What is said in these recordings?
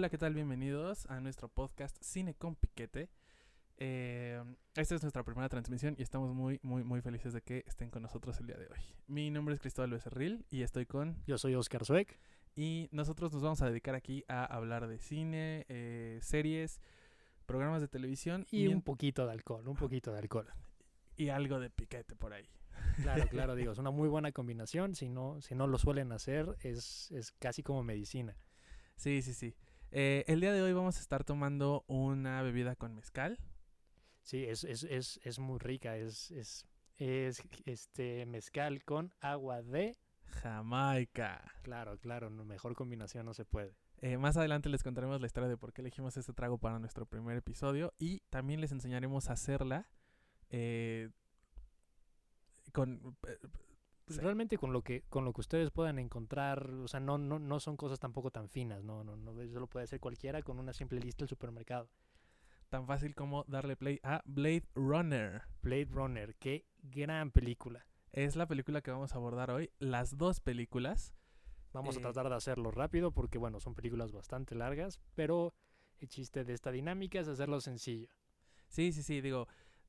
Hola, ¿qué tal? Bienvenidos a nuestro podcast Cine con Piquete. Eh, esta es nuestra primera transmisión y estamos muy, muy, muy felices de que estén con nosotros el día de hoy. Mi nombre es Cristóbal Becerril y estoy con... Yo soy Oscar Zueck. Y nosotros nos vamos a dedicar aquí a hablar de cine, eh, series, programas de televisión y un poquito de alcohol, un poquito de alcohol. Y algo de piquete por ahí. Claro, claro, digo, es una muy buena combinación. Si no, si no lo suelen hacer, es, es casi como medicina. Sí, sí, sí. Eh, el día de hoy vamos a estar tomando una bebida con mezcal. Sí, es, es, es, es muy rica. Es, es, es este mezcal con agua de Jamaica. Claro, claro, mejor combinación no se puede. Eh, más adelante les contaremos la historia de por qué elegimos este trago para nuestro primer episodio y también les enseñaremos a hacerla eh, con pues realmente con lo que con lo que ustedes puedan encontrar, o sea, no no no son cosas tampoco tan finas, no no no eso lo puede hacer cualquiera con una simple lista del supermercado. Tan fácil como darle play a Blade Runner. Blade Runner, qué gran película. Es la película que vamos a abordar hoy, las dos películas. Vamos a eh, tratar de hacerlo rápido porque bueno, son películas bastante largas, pero el chiste de esta dinámica es hacerlo sencillo. Sí, sí, sí, digo,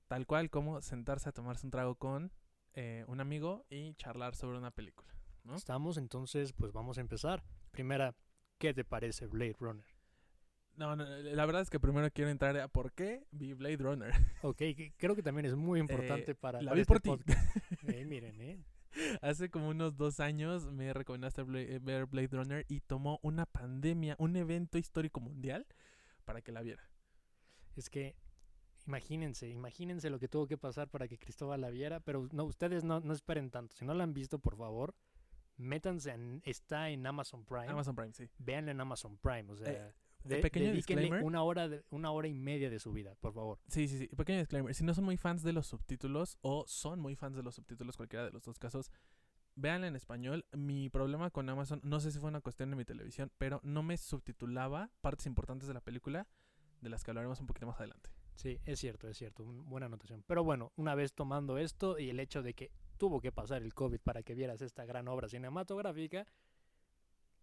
tal cual como sentarse a tomarse un trago con eh, un amigo y charlar sobre una película. ¿no? Estamos, entonces, pues vamos a empezar. Primera, ¿qué te parece Blade Runner? No, no, la verdad es que primero quiero entrar a por qué vi Blade Runner. Ok, creo que también es muy importante eh, para, la vi este por ti. eh, miren, ¿eh? Hace como unos dos años me recomendaste ver Blade Runner y tomó una pandemia, un evento histórico mundial para que la viera. Es que Imagínense, imagínense lo que tuvo que pasar para que Cristóbal la viera, pero no, ustedes no, no esperen tanto. Si no la han visto, por favor, métanse en, está en Amazon Prime. Amazon Prime, sí. Véanla en Amazon Prime, o sea, eh, de, pequeño disclaimer. una hora de, una hora y media de su vida, por favor. Sí, sí, sí. Pequeño disclaimer. Si no son muy fans de los subtítulos o son muy fans de los subtítulos, cualquiera de los dos casos, véanla en español. Mi problema con Amazon, no sé si fue una cuestión de mi televisión, pero no me subtitulaba partes importantes de la película, de las que hablaremos un poquito más adelante. Sí, es cierto, es cierto, buena anotación. Pero bueno, una vez tomando esto y el hecho de que tuvo que pasar el COVID para que vieras esta gran obra cinematográfica,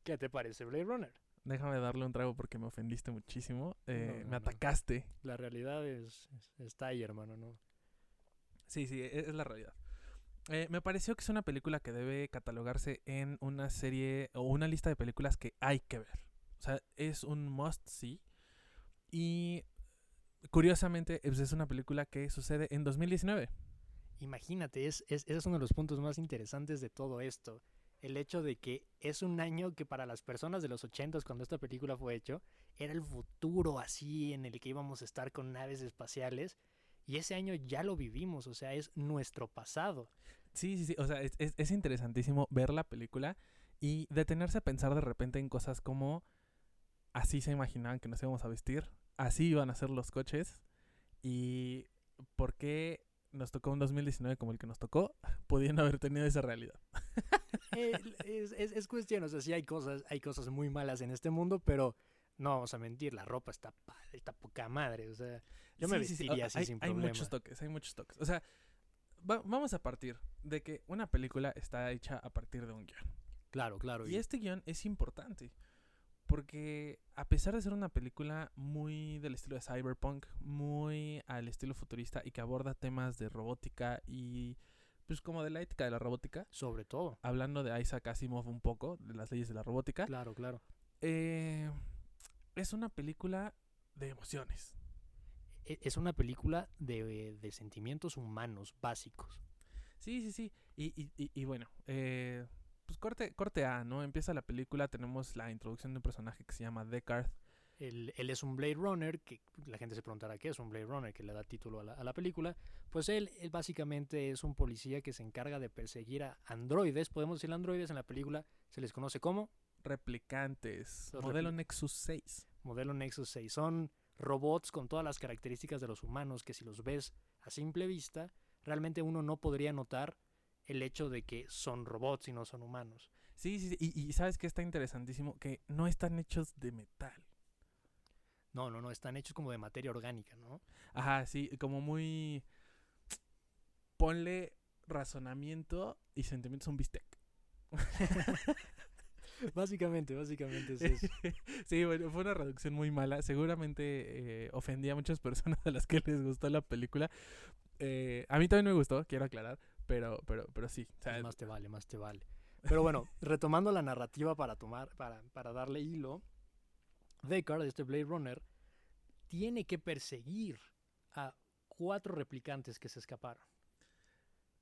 ¿qué te parece Blade Runner? Déjame darle un trago porque me ofendiste muchísimo. Eh, me atacaste. La realidad es, está ahí, hermano, ¿no? Sí, sí, e, es, la realidad. Eh, me pareció que es una película que debe catalogarse en una serie o una lista de películas que hay que ver. O sea, es un must see. Y curiosamente, es una película que sucede en 2019. Imagínate, es, es, ese es uno de los puntos más interesantes de todo esto. El hecho de que es un año que para las personas de los 80 cuando esta película fue hecho, era el futuro así en el que íbamos a estar con naves espaciales. Y ese año ya lo vivimos, o sea, es nuestro pasado. Sí, sí, sí, o sea, es, es, es interesantísimo ver la película y detenerse a pensar de repente en cosas como así se imaginaban que nos íbamos a vestir, así iban a ser los coches y por qué nos tocó un 2019 como el que nos tocó, pudiendo haber tenido esa realidad. Eh, es, es, cuestión, o sea, sí hay cosas, hay cosas muy malas en este mundo, pero no vamos a mentir, la ropa está está poca madre, o sea, yo me vestiría así hay, sin problema. Hay muchos toques, hay muchos toques. O sea, vamos a partir de que una película está hecha a partir de un guion. Claro, claro. Y, y este guion es importante. Porque a pesar de ser una película muy del estilo de cyberpunk, muy al estilo futurista y que aborda temas de robótica y pues como de la ética de la robótica. Sobre todo. Hablando de Isaac Asimov un poco, de las leyes de la robótica. Claro, claro. Eh, es una película de emociones. E, es una película de, de sentimientos humanos básicos. Sí, sí, sí. Y, y, y, y bueno, eh, pues corte, corte A, ¿no? Empieza la película, tenemos la introducción de un personaje que se llama Deckard. Él, él, es un Blade Runner, que la gente se preguntará qué es un Blade Runner, que le da título a la, a la película. Pues él, él, básicamente es un policía que se encarga de perseguir a androides, podemos decir androides en la película, se les conoce como replicantes, Los modelo Nexus 6. Modelo Nexus 6, son robots con todas las características de los humanos que si los ves a simple vista, realmente uno no podría notar el hecho de que son robots y no son humanos. Sí, sí, sí. Y, y, sabes que está interesantísimo que no están hechos de metal. No, no, no, están hechos como de materia orgánica, ¿no? Ajá, sí, como muy... Ponle razonamiento y sentimientos a un bistec. básicamente, básicamente es eso. sí, bueno, fue una reducción muy mala. Seguramente eh, ofendía a muchas personas a las que les gustó la película. Eh, a mí también me gustó, quiero aclarar, pero, pero, pero sí. o sea, más te vale, más te vale. Pero bueno, retomando la narrativa para tomar, para, para darle hilo, Deckard, este Blade Runner, tiene que perseguir a cuatro replicantes que se escaparon.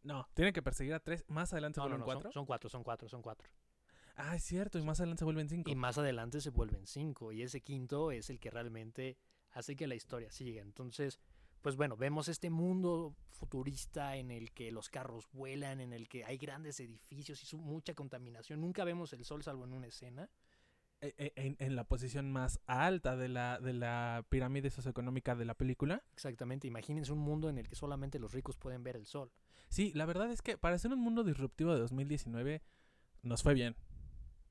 no, tienen que perseguir a tres. Más adelante se No, no, vuelven no, cuatro. son, son cuatro, son cuatro, son cuatro. Ah, es cierto, y más adelante se vuelven cinco. Y más adelante se vuelven cinco. Y ese quinto es el que realmente hace que la historia siga. Entonces, pues bueno, vemos este mundo futurista en el que los carros vuelan, en el que hay grandes edificios y su- mucha contaminación. Nunca vemos el sol salvo en una escena. Eh, eh, en, en la posición más alta de la, de la pirámide socioeconómica de la película. Exactamente, imagínense un mundo en el que solamente los ricos pueden ver el sol. Sí, la verdad es que para ser un mundo disruptivo de 2019 nos fue bien.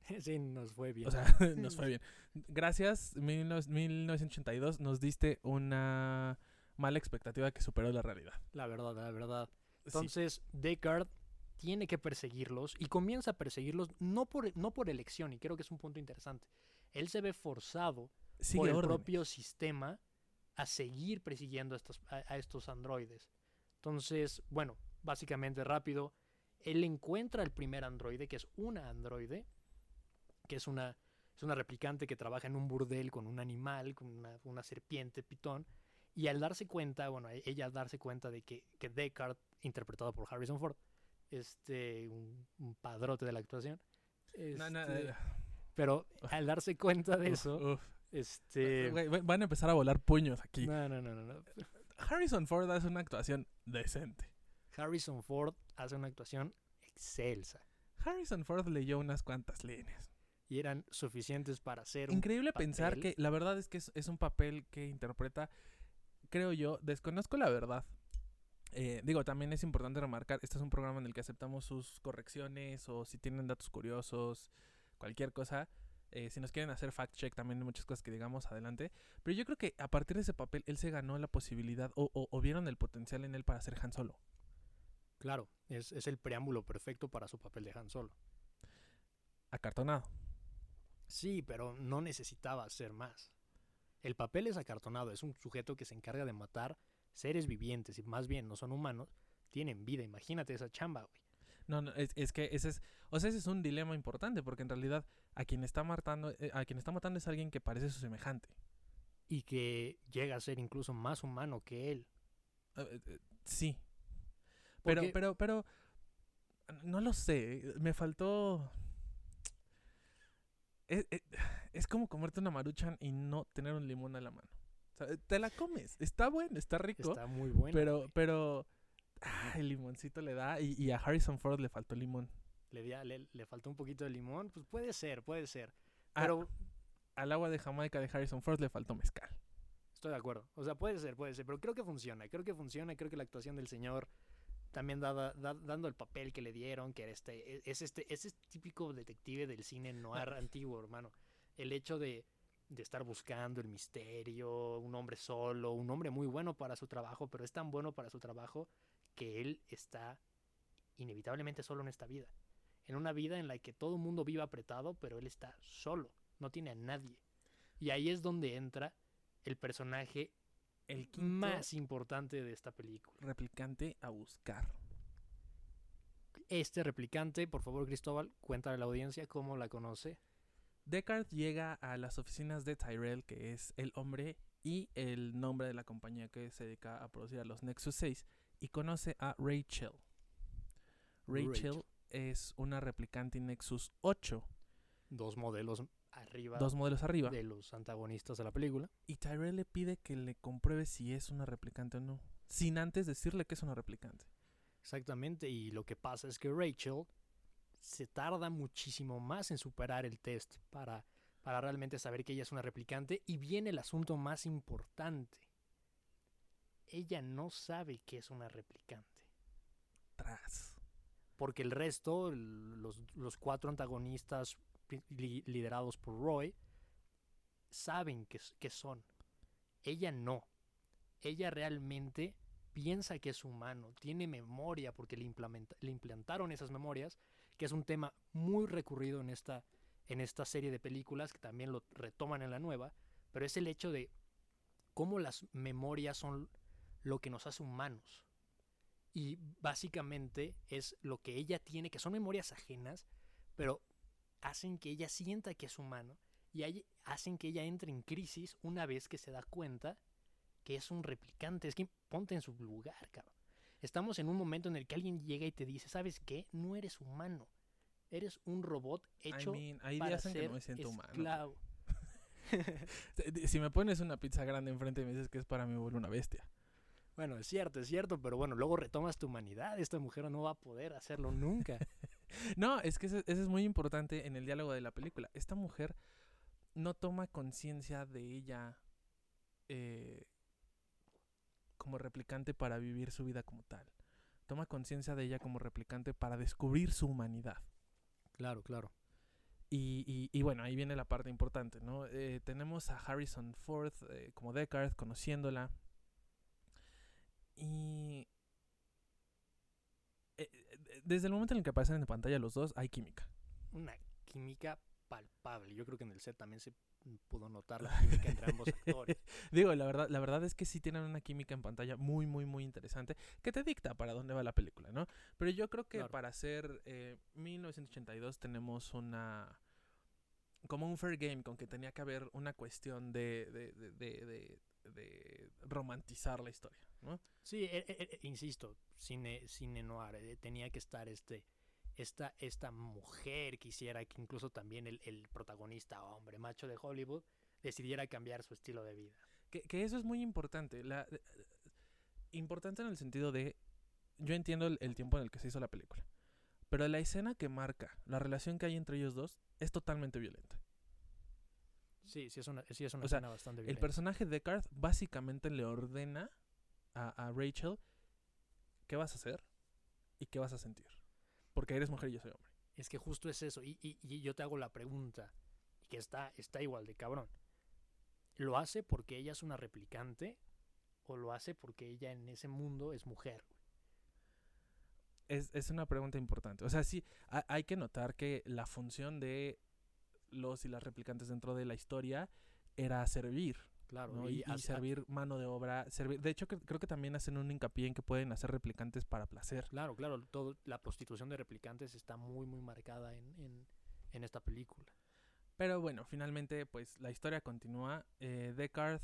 sí, nos fue bien. O sea, nos fue bien. Gracias, 19- 1982 nos diste una mala expectativa que superó la realidad. la verdad, la verdad. Sí. Entonces, Deckard tiene que perseguirlos y comienza a perseguirlos no por, no por elección, y creo que es un punto interesante. Él se ve forzado Sigue por el órdenes. propio sistema a seguir persiguiendo a estos, a, a estos androides. Entonces, bueno, básicamente rápido, él encuentra el primer androide, que es una androide, que es una, es una replicante que trabaja en un burdel con un animal, con una, una serpiente pitón, y al darse cuenta, bueno, e- ella al darse cuenta de que, que Deckard, interpretado por Harrison Ford, este, un, un padrote de la actuación, No, no, este, eh, pero al darse cuenta de eso, uf. este... Van a empezar a volar puños aquí. No, no, no, no. Harrison Ford hace una actuación decente. Harrison Ford hace una actuación excelsa Harrison Ford leyó unas cuantas líneas. y eran suficientes para hacer un Increíble pensar que la verdad es que es, es un papel que interpreta, creo yo, desconozco la verdad. Eh, digo, también es importante remarcar, este es un programa en el que aceptamos sus correcciones o si tienen datos curiosos, cualquier cosa. eh, si nos quieren hacer fact check también hay muchas cosas que digamos adelante. Pero yo creo que a partir de ese papel él se ganó la posibilidad o, o- o vieron el potencial en él para ser Han Solo. Claro, es, es el preámbulo perfecto para su papel de Han Solo. Acartonado. Sí, pero no necesitaba hacer más. El papel es acartonado, es un sujeto que se encarga de matar seres vivientes y más bien no son humanos, tienen vida. Imagínate esa chamba, güey. No, no, es, es que ese es, o sea, ese es un dilema importante porque en realidad a quien está matando, eh, a quien está matando es alguien que parece su semejante. Y que llega a ser incluso más humano que él. Eh, eh, sí. Pero, Porque- pero, pero, no lo sé, me faltó... Es, es- es como comerte una maruchan y no tener un limón a la mano. O sea, te la comes, está bueno, está rico, Está muy bueno. pero, güey. pero, ah, el limoncito le da y, y a Harrison Ford le faltó limón. le, di le, le faltó un poquito de limón, pues puede ser, puede ser. Ah, Pero Al agua de Jamaica de Harrison Ford le faltó mezcal. Estoy de acuerdo. O sea, puede ser, puede ser, pero creo que funciona. Creo que funciona. Creo que la actuación del señor también dada- da- dando el papel que le dieron, que era este, e- es este, es este típico detective del cine noir antiguo, hermano. El hecho de, de estar buscando el misterio, un hombre solo, un hombre muy bueno para su trabajo, pero es tan bueno para su trabajo que él está inevitablemente solo en esta vida. En una vida en la que todo el mundo vive apretado, pero él está solo, no tiene a nadie. Y ahí es donde entra el personaje El quinto más importante de esta película. replicante a buscar. Este replicante, por favor, Cristóbal, cuéntale a la audiencia cómo la conoce. Deckard llega a las oficinas de Tyrell, que es el hombre y el nombre de la compañía que se dedica a producir a los Nexus 6, y conoce a Rachel. Rachel, Rachel. es una replicante Nexus 8, Dos modelos arriba dos modelos arriba, de los antagonistas de la película. y Tyrell le pide que le compruebe si es una replicante o no, sin antes decirle que es una replicante. Exactamente, y lo que pasa es que Rachel se tarda muchísimo más en superar el test para, para realmente saber que ella es una replicante. Y viene el asunto más importante. Ella no sabe que es una replicante. Tras. Porque el resto, los, los cuatro antagonistas li- liderados por Roy, saben que, que son. Ella no. Ella realmente piensa que es humano, tiene memoria porque le, le implantaron esas memorias, que es un tema muy recurrido en esta, en esta serie de películas, que también lo retoman en la nueva, pero es el hecho de cómo las memorias son lo que nos hace humanos. Y básicamente es lo que ella tiene, que son memorias ajenas, pero hacen que ella sienta que es humano y hacen que ella entre en crisis una vez que se da cuenta que es un replicante. Es que ponte en su lugar, cabrón. Estamos en un momento en el que alguien llega y te dice, ¿sabes qué? No eres humano. Eres un robot hecho hay para días ser que no me siento esclavo. humano. si me pones una pizza grande enfrente y me dices que es para mí, vuelvo una bestia. Bueno, es cierto, es cierto, pero bueno, luego retomas tu humanidad. Esta mujer no va a poder hacerlo nunca. no, es que eso, eso, es muy importante en el diálogo de la película. Esta mujer no toma conciencia de ella eh, como replicante para vivir su vida como tal. Toma conciencia de ella como replicante para descubrir su humanidad. Claro, claro. Y, y, y, bueno, ahí viene la parte importante, ¿no? Eh, tenemos a Harrison Ford eh, como Deckard, conociéndola. Y desde el momento en el que aparecen en pantalla los dos, hay química. Una química palpable. Yo creo que en el set también se pudo notar la química entre ambos actores. Digo, la verdad, la verdad es que sí tienen una química en pantalla muy, muy, muy interesante que te dicta para dónde va la película, ¿no? Pero yo creo que Claro. para hacer eh, 1982 tenemos una como un fair game con que tenía que haber una cuestión de, de, de, de, de- de romantizar la historia, ¿no? Sí, e- e- e- insisto, cine, cine noir. eh, tenía que estar este, esta, esta mujer que hiciera que incluso también el, el protagonista, hombre macho de Hollywood, decidiera cambiar su estilo de vida. Que, que eso es muy importante. La, eh, importante en el sentido de. Yo entiendo el, el tiempo en el que se hizo la película. Pero la escena que marca la relación que hay entre ellos dos es totalmente violenta. Sí, sí es una, sí es una O sea, escena bastante El violenta. personaje de Deckard básicamente le ordena a, a Rachel qué vas a hacer y qué vas a sentir. Porque eres mujer y yo soy hombre. Es que justo es eso. Y, y- y yo te hago la pregunta, y que está, está igual de cabrón. ¿Lo hace porque ella es una replicante? ¿O lo hace porque ella en ese mundo es mujer? Es, es una pregunta importante. O sea, sí, ha- hay que notar que la función de los y las replicantes dentro de la historia era servir. Claro, ¿no? y servir mano de obra. Servir, de hecho, cre- creo que también hacen un hincapié en que pueden hacer replicantes para placer. Claro, claro, todo, la prostitución de replicantes está muy, muy marcada en, en, en esta película. Pero bueno, finalmente, pues la historia continúa. Eh, Deckard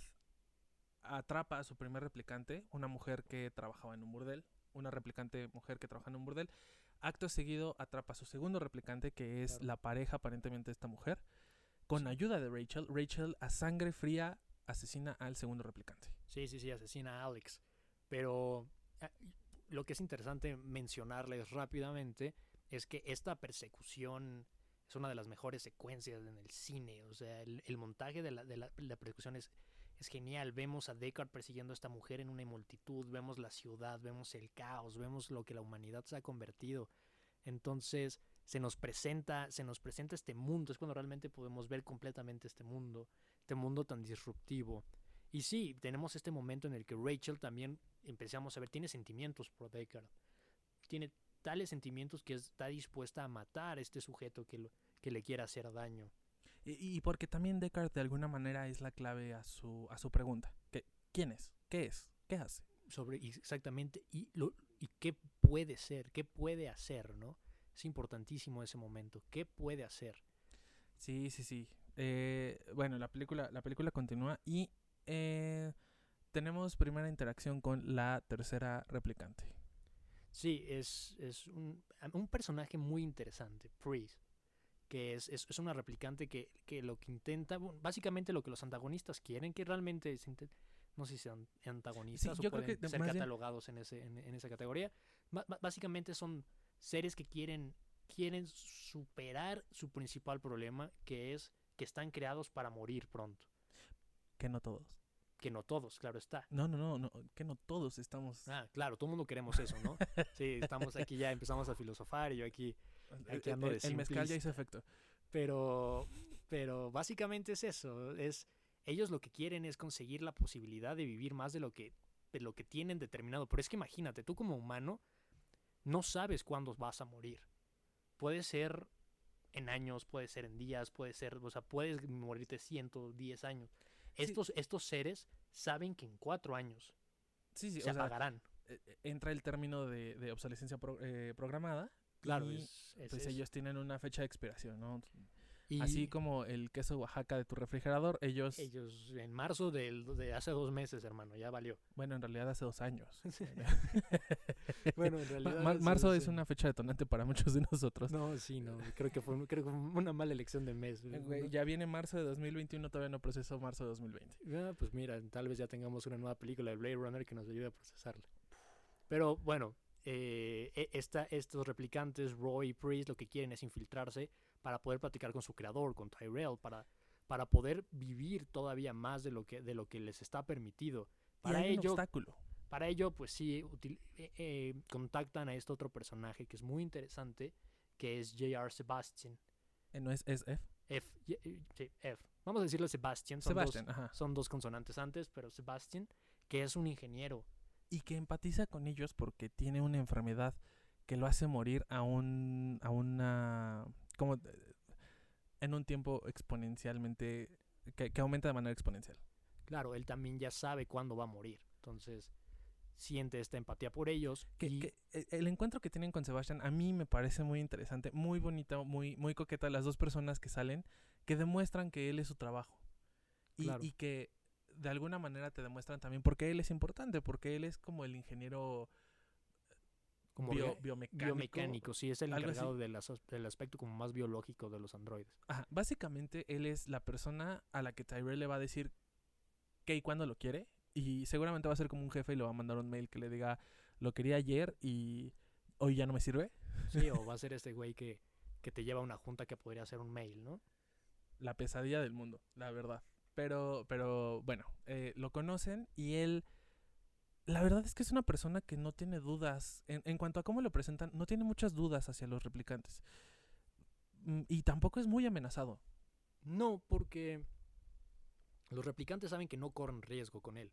atrapa a su primer replicante, una mujer que trabajaba en un burdel. Una replicante mujer que trabaja en un burdel. Acto seguido atrapa a su segundo replicante, que es Claro. la pareja aparentemente de esta mujer. Con Sí. ayuda de Rachel, Rachel a sangre fría asesina al segundo replicante. Sí, sí, sí, asesina a Alex. Pero ah, lo que es interesante mencionarles rápidamente es que esta persecución es una de las mejores secuencias en el cine. O sea, el, montaje de la, persecución es, es genial. Vemos a Deckard persiguiendo a esta mujer en una multitud, vemos la ciudad, vemos el caos, vemos lo que la humanidad se ha convertido. Entonces se nos presenta, se nos presenta este mundo, es cuando realmente podemos ver completamente este mundo, este mundo tan disruptivo. Y sí, tenemos este momento en el que Rachel también empezamos a ver, tiene sentimientos por Deckard. Tiene tales sentimientos que está dispuesta a matar a este sujeto que, lo- que le quiera hacer daño. Y, y porque también Deckard de alguna manera es la clave a su, a su pregunta. que ¿Quién es? ¿Qué es? ¿Qué hace? Sobre exactamente y, lo, y qué puede ser, qué puede hacer, ¿no? Es importantísimo ese momento. ¿Qué puede hacer? Sí, sí, sí. Eh, bueno, la película, la película continúa y eh, tenemos primera interacción con la tercera replicante. Sí, es, es un, un personaje muy interesante, Priest, que es, es, es una replicante que, que lo que intenta, bueno, básicamente lo que los antagonistas quieren, que realmente se no sé si sean antagonistas o pueden que ser bien- catalogados en, ese, en, en esa categoría. Básicamente son seres que quieren, quieren superar su principal problema, que es que están creados para morir pronto. Que no todos. Que no todos, claro está. No, no, no, no que no todos estamos. Ah, claro, todo el mundo queremos eso, ¿no? Sí, estamos aquí ya, empezamos a filosofar y yo aquí aquí ando de el- el mezcal ya hizo efecto. Pero, pero básicamente es eso. Es, ellos lo que quieren es conseguir la posibilidad de vivir más de lo que, de lo que tienen determinado. Pero es que imagínate, tú como humano no sabes cuándo vas a morir. Puede ser en años, puede ser en días, puede ser, o sea, puedes morirte 110 años. Sí. Estos, estos seres saben que en cuatro años Sí, sí, se o apagarán. eh, eh, entra el término de, de obsolescencia pro- eh, programada. Claro, y, es- es- pues es- ellos tienen una fecha de expiración, ¿no? Y Así como el queso Oaxaca de tu refrigerador, ellos, ellos en marzo del, de hace dos meses, hermano, ya valió. bueno, en realidad hace dos años. bueno, en realidad. mar- marzo es una fecha detonante para muchos de nosotros. No, sí, no. Creo que fue, creo que fue una mala elección de mes. Eh, ya viene marzo de 2021, todavía no procesó marzo de 2020. Ah, pues mira, tal vez ya tengamos una nueva película de Blade Runner que nos ayude a procesarla. Pero bueno, eh, e- esta, estos replicantes, Roy y Priest, lo que quieren es infiltrarse para poder platicar con su creador, con Tyrell, para, para poder vivir todavía más de lo que, de lo que les está permitido. Para y hay un ello, obstáculo. para ello, pues sí, util- eh, eh, contactan a este otro personaje que es muy interesante, que es J.R. Sebastian. Eh, no es SF. F, y- eh, sí, F. Vamos a decirle Sebastian. Son Sebastian, ajá. Son dos consonantes antes, pero Sebastian, que es un ingeniero. Y que empatiza con ellos porque tiene una enfermedad que lo hace morir a un. a una. Como. en un tiempo exponencialmente. que, que aumenta de manera exponencial. Claro, él también ya sabe cuándo va a morir. Entonces, siente esta empatía por ellos. Que, y que, eh, el encuentro que tienen con Sebastian a mí me parece muy interesante, muy bonita, muy, muy coqueta. Las dos personas que salen que demuestran que él es su trabajo. Y, Claro. y que de alguna manera te demuestran también por qué él es importante, porque él es como el ingeniero como bio- biomecánico. biomecánico, sí, es el encargado del, del aspecto como más biológico de los androides. Ajá, Básicamente él es la persona a la que Tyrell le va a decir qué y cuándo lo quiere. Y seguramente va a ser como un jefe y le va a mandar un mail que le diga lo quería ayer y hoy ya no me sirve. Sí, o va a ser este güey que, que te lleva a una junta que podría ser un mail, ¿no? la pesadilla del mundo, la verdad. Pero, pero bueno, eh, lo conocen y él, la verdad es que es una persona que no tiene dudas, en, en cuanto a cómo lo presentan, no tiene muchas dudas hacia los replicantes. Mm, Y tampoco es muy amenazado. No, porque los replicantes saben que no corren riesgo con él.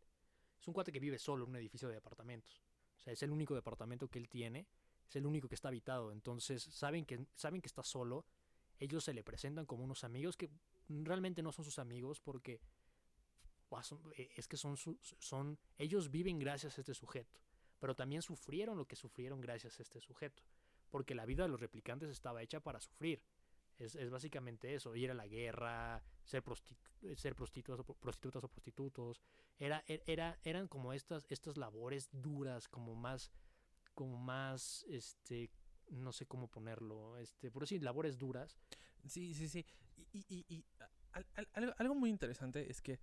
Es un cuate que vive solo en un edificio de departamentos. O sea, es el único departamento que él tiene, es el único que está habitado. Entonces, saben que, saben que está solo. Ellos se le presentan como unos amigos que realmente no son sus amigos porque es que son, son ellos viven gracias a este sujeto, pero también sufrieron lo que sufrieron gracias a este sujeto, porque la vida de los replicantes estaba hecha para sufrir. Es, es básicamente eso, ir a la guerra, ser, prostitu- ser prostitutas, o, pro- prostitutas o prostitutos. Era, er- era, eran como estas, estas labores duras, como más, como más, este, no sé cómo ponerlo, este, por decir, labores duras. Sí, sí, sí. Y, y- y- y al- al- algo, algo muy interesante es que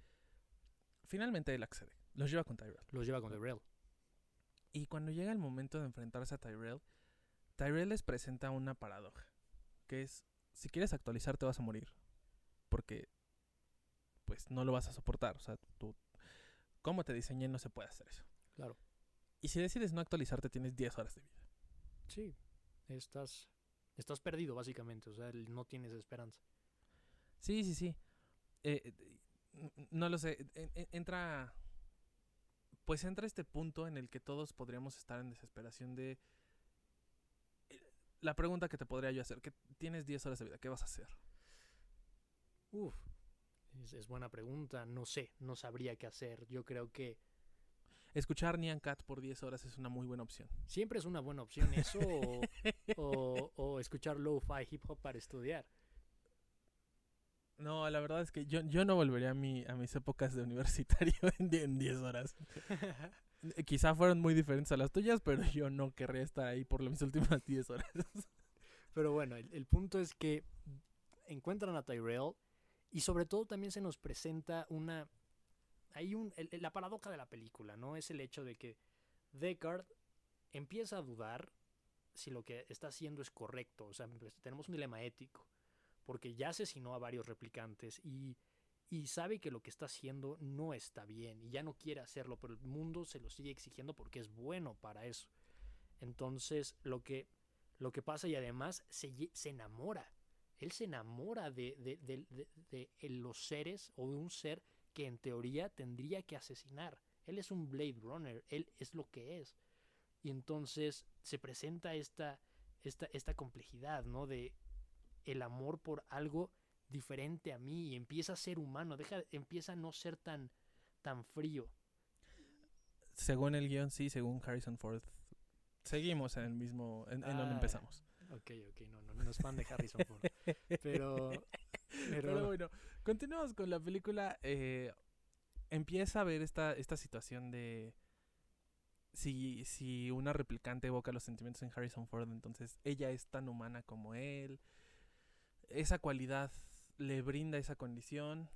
finalmente él accede, los lleva con Tyrell. Los lleva con Rail. Y cuando llega el momento de enfrentarse a Tyrell, Tyrell les presenta una paradoja, que es, si quieres actualizar te vas a morir, porque pues no lo vas a soportar, o sea, tú, como te diseñé no se puede hacer eso. Claro. Y si decides no actualizarte tienes 10 horas de vida. Sí, estás, estás perdido básicamente, o sea, no tienes esperanza. Sí, sí, sí. Eh, no lo sé, en- en- entra, pues entra este punto en el que todos podríamos estar en desesperación de... eh, La pregunta que te podría yo hacer, que tienes 10 horas de vida, ¿qué vas a hacer? Uf, es, es buena pregunta, no sé, no sabría qué hacer. Yo creo que Escuchar Nyan Cat por 10 horas es una muy buena opción. siempre es una buena opción eso o, o, o escuchar lo-fi hip hop para estudiar. No, la verdad es que yo, yo no volvería a, mi, a mis épocas de universitario en, die- en 10 horas. Quizá fueron muy diferentes a las tuyas, pero yo no querría estar ahí por mis últimas 10 horas. Pero bueno, el, el punto es que encuentran a Tyrell y sobre todo también se nos presenta una... Hay un, el- el- la paradoja de la película, ¿no? Es el hecho de que Deckard empieza a dudar si lo que está haciendo es correcto. O sea, pues, tenemos un dilema ético, porque ya asesinó a varios replicantes y, y sabe que lo que está haciendo no está bien y ya no quiere hacerlo, pero el mundo se lo sigue exigiendo porque es bueno para eso. Entonces, lo que, lo que pasa y además se, se enamora. Él se enamora de, de- de- los seres o de un ser que en teoría tendría que asesinar. Él es un Blade Runner, él es lo que es. Y entonces se presenta esta, esta, esta complejidad, ¿no? De el amor por algo diferente a mí y empieza a ser humano, deja, empieza a no ser tan, tan frío. Según el guion, sí, según Harrison Ford. Seguimos en el mismo, en, en donde Ah, empezamos. Ok, ok, no, no, no es fan de Harrison Ford. Pero, Pero pero, bueno, continuamos con la película. eh, empieza a ver esta, esta situación de si, si una replicante evoca los sentimientos en Harrison Ford, entonces ella es tan humana como él. Esa cualidad le brinda esa condición.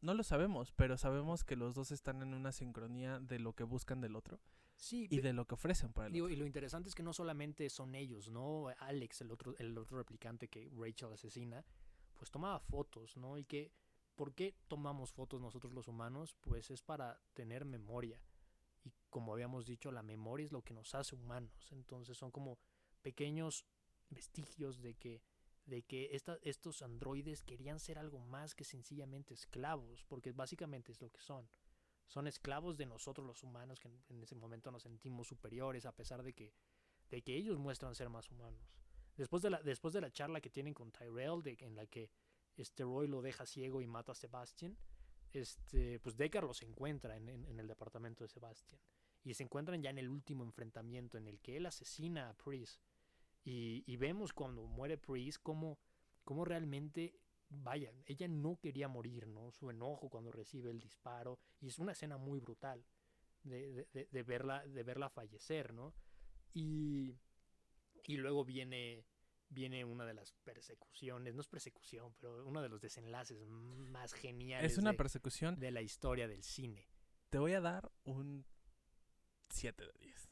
No lo sabemos, pero sabemos que los dos están en una sincronía de lo que buscan del otro sí, y de lo que ofrecen para el digo, otro. y lo interesante es que no solamente son ellos, ¿no? Alex, el otro, el otro replicante que Rachel asesina, pues tomaba fotos, ¿no? Y que, ¿por qué tomamos fotos nosotros los humanos? Pues es para tener memoria. Y como habíamos dicho, la memoria es lo que nos hace humanos. Entonces son como pequeños vestigios de que, de que estos androides querían ser algo más que sencillamente esclavos, porque básicamente es lo que son. Son esclavos de nosotros los humanos que en, en ese momento nos sentimos superiores a pesar de que, de que ellos muestran ser más humanos. Después de la, después de la charla que tienen con Tyrell, de, en la que este Roy lo deja ciego y mata a Sebastian, este, pues Deckard los encuentra en, en- en el departamento de Sebastian. Y se encuentran ya en el último enfrentamiento en el que él asesina a Priest. Y, y vemos cuando muere Priest cómo, cómo realmente, vaya, ella no quería morir, ¿no? Su enojo cuando recibe el disparo. Y es una escena muy brutal de, de- de- de verla, de verla fallecer, ¿no? Y, y luego viene, viene una de las persecuciones, no es persecución, pero uno de los desenlaces más geniales Es una de, persecución. de la historia del cine. Te voy a dar un 7 de 10.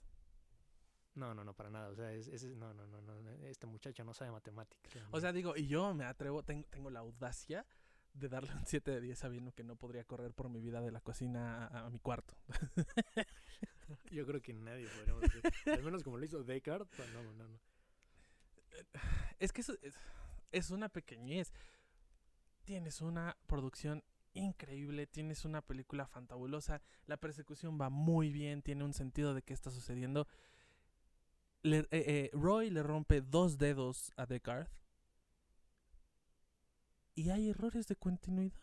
No, no, no, para nada. O sea, es, es- no, no, no, no, este muchacho no sabe matemáticas. O sea, digo, y yo me atrevo, tengo, tengo la audacia de darle un 7 de 10 sabiendo que no podría correr por mi vida de la cocina a, a mi cuarto. yo creo que nadie podríamos decir. Al menos como lo hizo Descartes, pues no, no, no. Es que eso es, es una pequeñez. Tienes una producción increíble, tienes una película fantabulosa, la persecución va muy bien, tiene un sentido de qué está sucediendo. Le- eh, eh, Roy le rompe dos dedos a Descartes y hay errores de continuidad.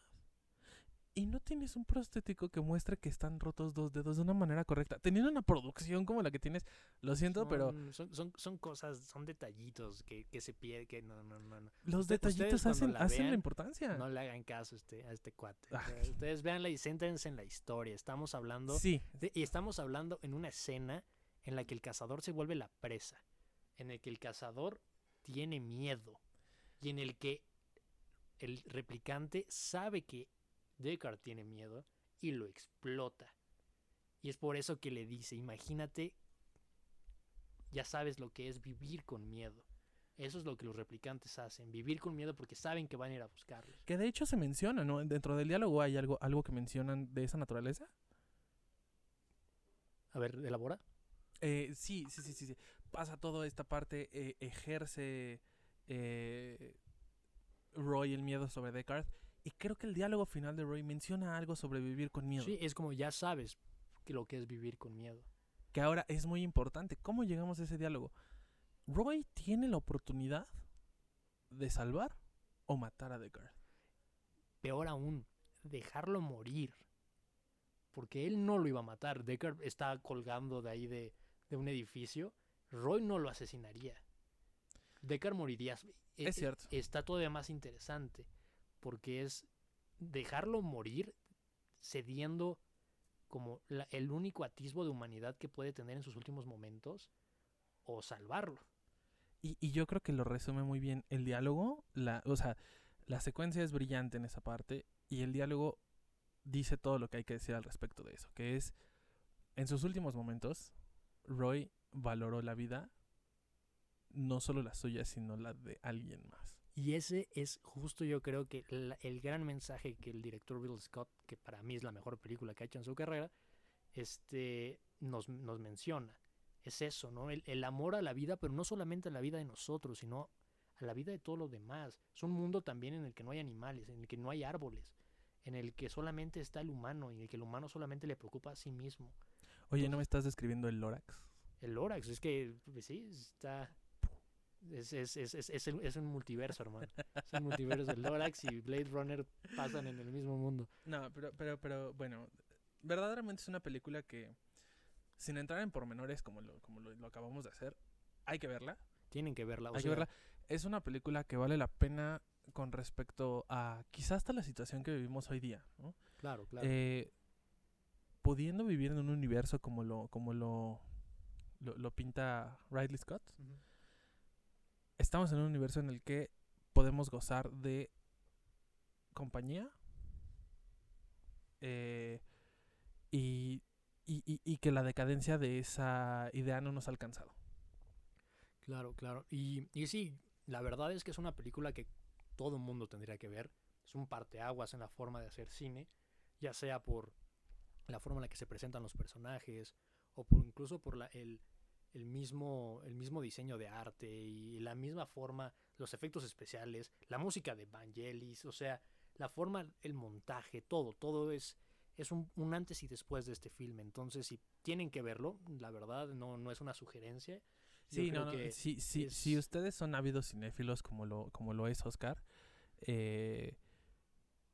Y no tienes un prostético que muestre que están rotos dos dedos de una manera correcta. Teniendo una producción como la que tienes, lo siento, pero Son- Son, son, cosas, son detallitos que, que se pierden, que no, no, no, no. los Usted- detallitos hacen, la hacen la importancia. No le hagan caso a este, a este cuate. Ah. ustedes véanla y céntrense en la historia. Estamos hablando Sí, de- y estamos hablando en una escena en la que el cazador se vuelve la presa, en el que el cazador tiene miedo y en el que el replicante sabe que Deckard tiene miedo y lo explota. Y es por eso que le dice, imagínate, ya sabes lo que es vivir con miedo. Eso es lo que los replicantes hacen, vivir con miedo porque saben que van a ir a buscarlos. Que de hecho se menciona, ¿no? Dentro del diálogo hay algo, algo que mencionan de esa naturaleza. A ver, elabora. Eh, sí, sí, sí, sí, sí. Pasa toda esta parte, eh, ejerce eh, Roy el miedo sobre Deckard. Y creo que el diálogo final de Roy menciona algo sobre vivir con miedo. Sí, es como ya sabes que lo que es vivir con miedo. Que ahora es muy importante. ¿Cómo llegamos a ese diálogo? Roy tiene la oportunidad de salvar o matar a Deckard. peor aún, dejarlo morir. Porque él no lo iba a matar. Deckard está colgando de ahí de, de un edificio. Roy no lo asesinaría. Deckard moriría. Es e- cierto. Está todavía más interesante. Porque es dejarlo morir cediendo como la- el único atisbo de humanidad que puede tener en sus últimos momentos. O salvarlo. Y, y yo creo que lo resume muy bien el diálogo. La, o sea, la secuencia es brillante en esa parte. Y el diálogo dice todo lo que hay que decir al respecto de eso. Que es, en sus últimos momentos, Roy valoró la vida, no solo la suya, sino la de alguien más. Y ese es justo yo creo que la- el gran mensaje que el director Bill Scott, que para mí es la mejor película que ha hecho en su carrera, este, nos, nos menciona. Es eso, ¿no? El, el amor a la vida, pero no solamente a la vida de nosotros, sino a la vida de todos los demás. Es un mundo también en el que no hay animales, en el que no hay árboles, en el que solamente está el humano y en el que el humano solamente le preocupa a sí mismo. Oye, ¿no me estás describiendo el Lorax? El Lorax, es que, pues sí, está... Es, es, es, es, es, el- es un multiverso, hermano. Es un multiverso. El Lorax y Blade Runner pasan en el mismo mundo. No, pero, pero, pero, bueno, verdaderamente es una película que, sin entrar en pormenores como lo, como lo, lo acabamos de hacer, hay que verla. Tienen que verla. o hay que verla. Es una película que vale la pena con respecto a quizás hasta la situación que vivimos hoy día, ¿no? Claro, claro. Eh, pudiendo vivir en un universo como lo, como lo, lo, lo pinta Ridley Scott, estamos en un universo en el que podemos gozar de compañía eh, y, y- y- y que la decadencia de esa idea no nos ha alcanzado. Claro, claro. Y, y sí, la verdad es que es una película que todo el mundo tendría que ver. Es un parteaguas en la forma de hacer cine, ya sea por la forma en la que se presentan los personajes o por incluso por la, el, el mismo, el mismo diseño de arte y la misma forma, los efectos especiales, la música de Vangelis, o sea, la forma, el montaje, todo, todo es, es un, un antes y después de este filme. Entonces, si tienen que verlo, la verdad no, no es una sugerencia. Yo Sí, no, no, si es- ustedes son ávidos cinéfilos como lo, como lo es Oscar, eh,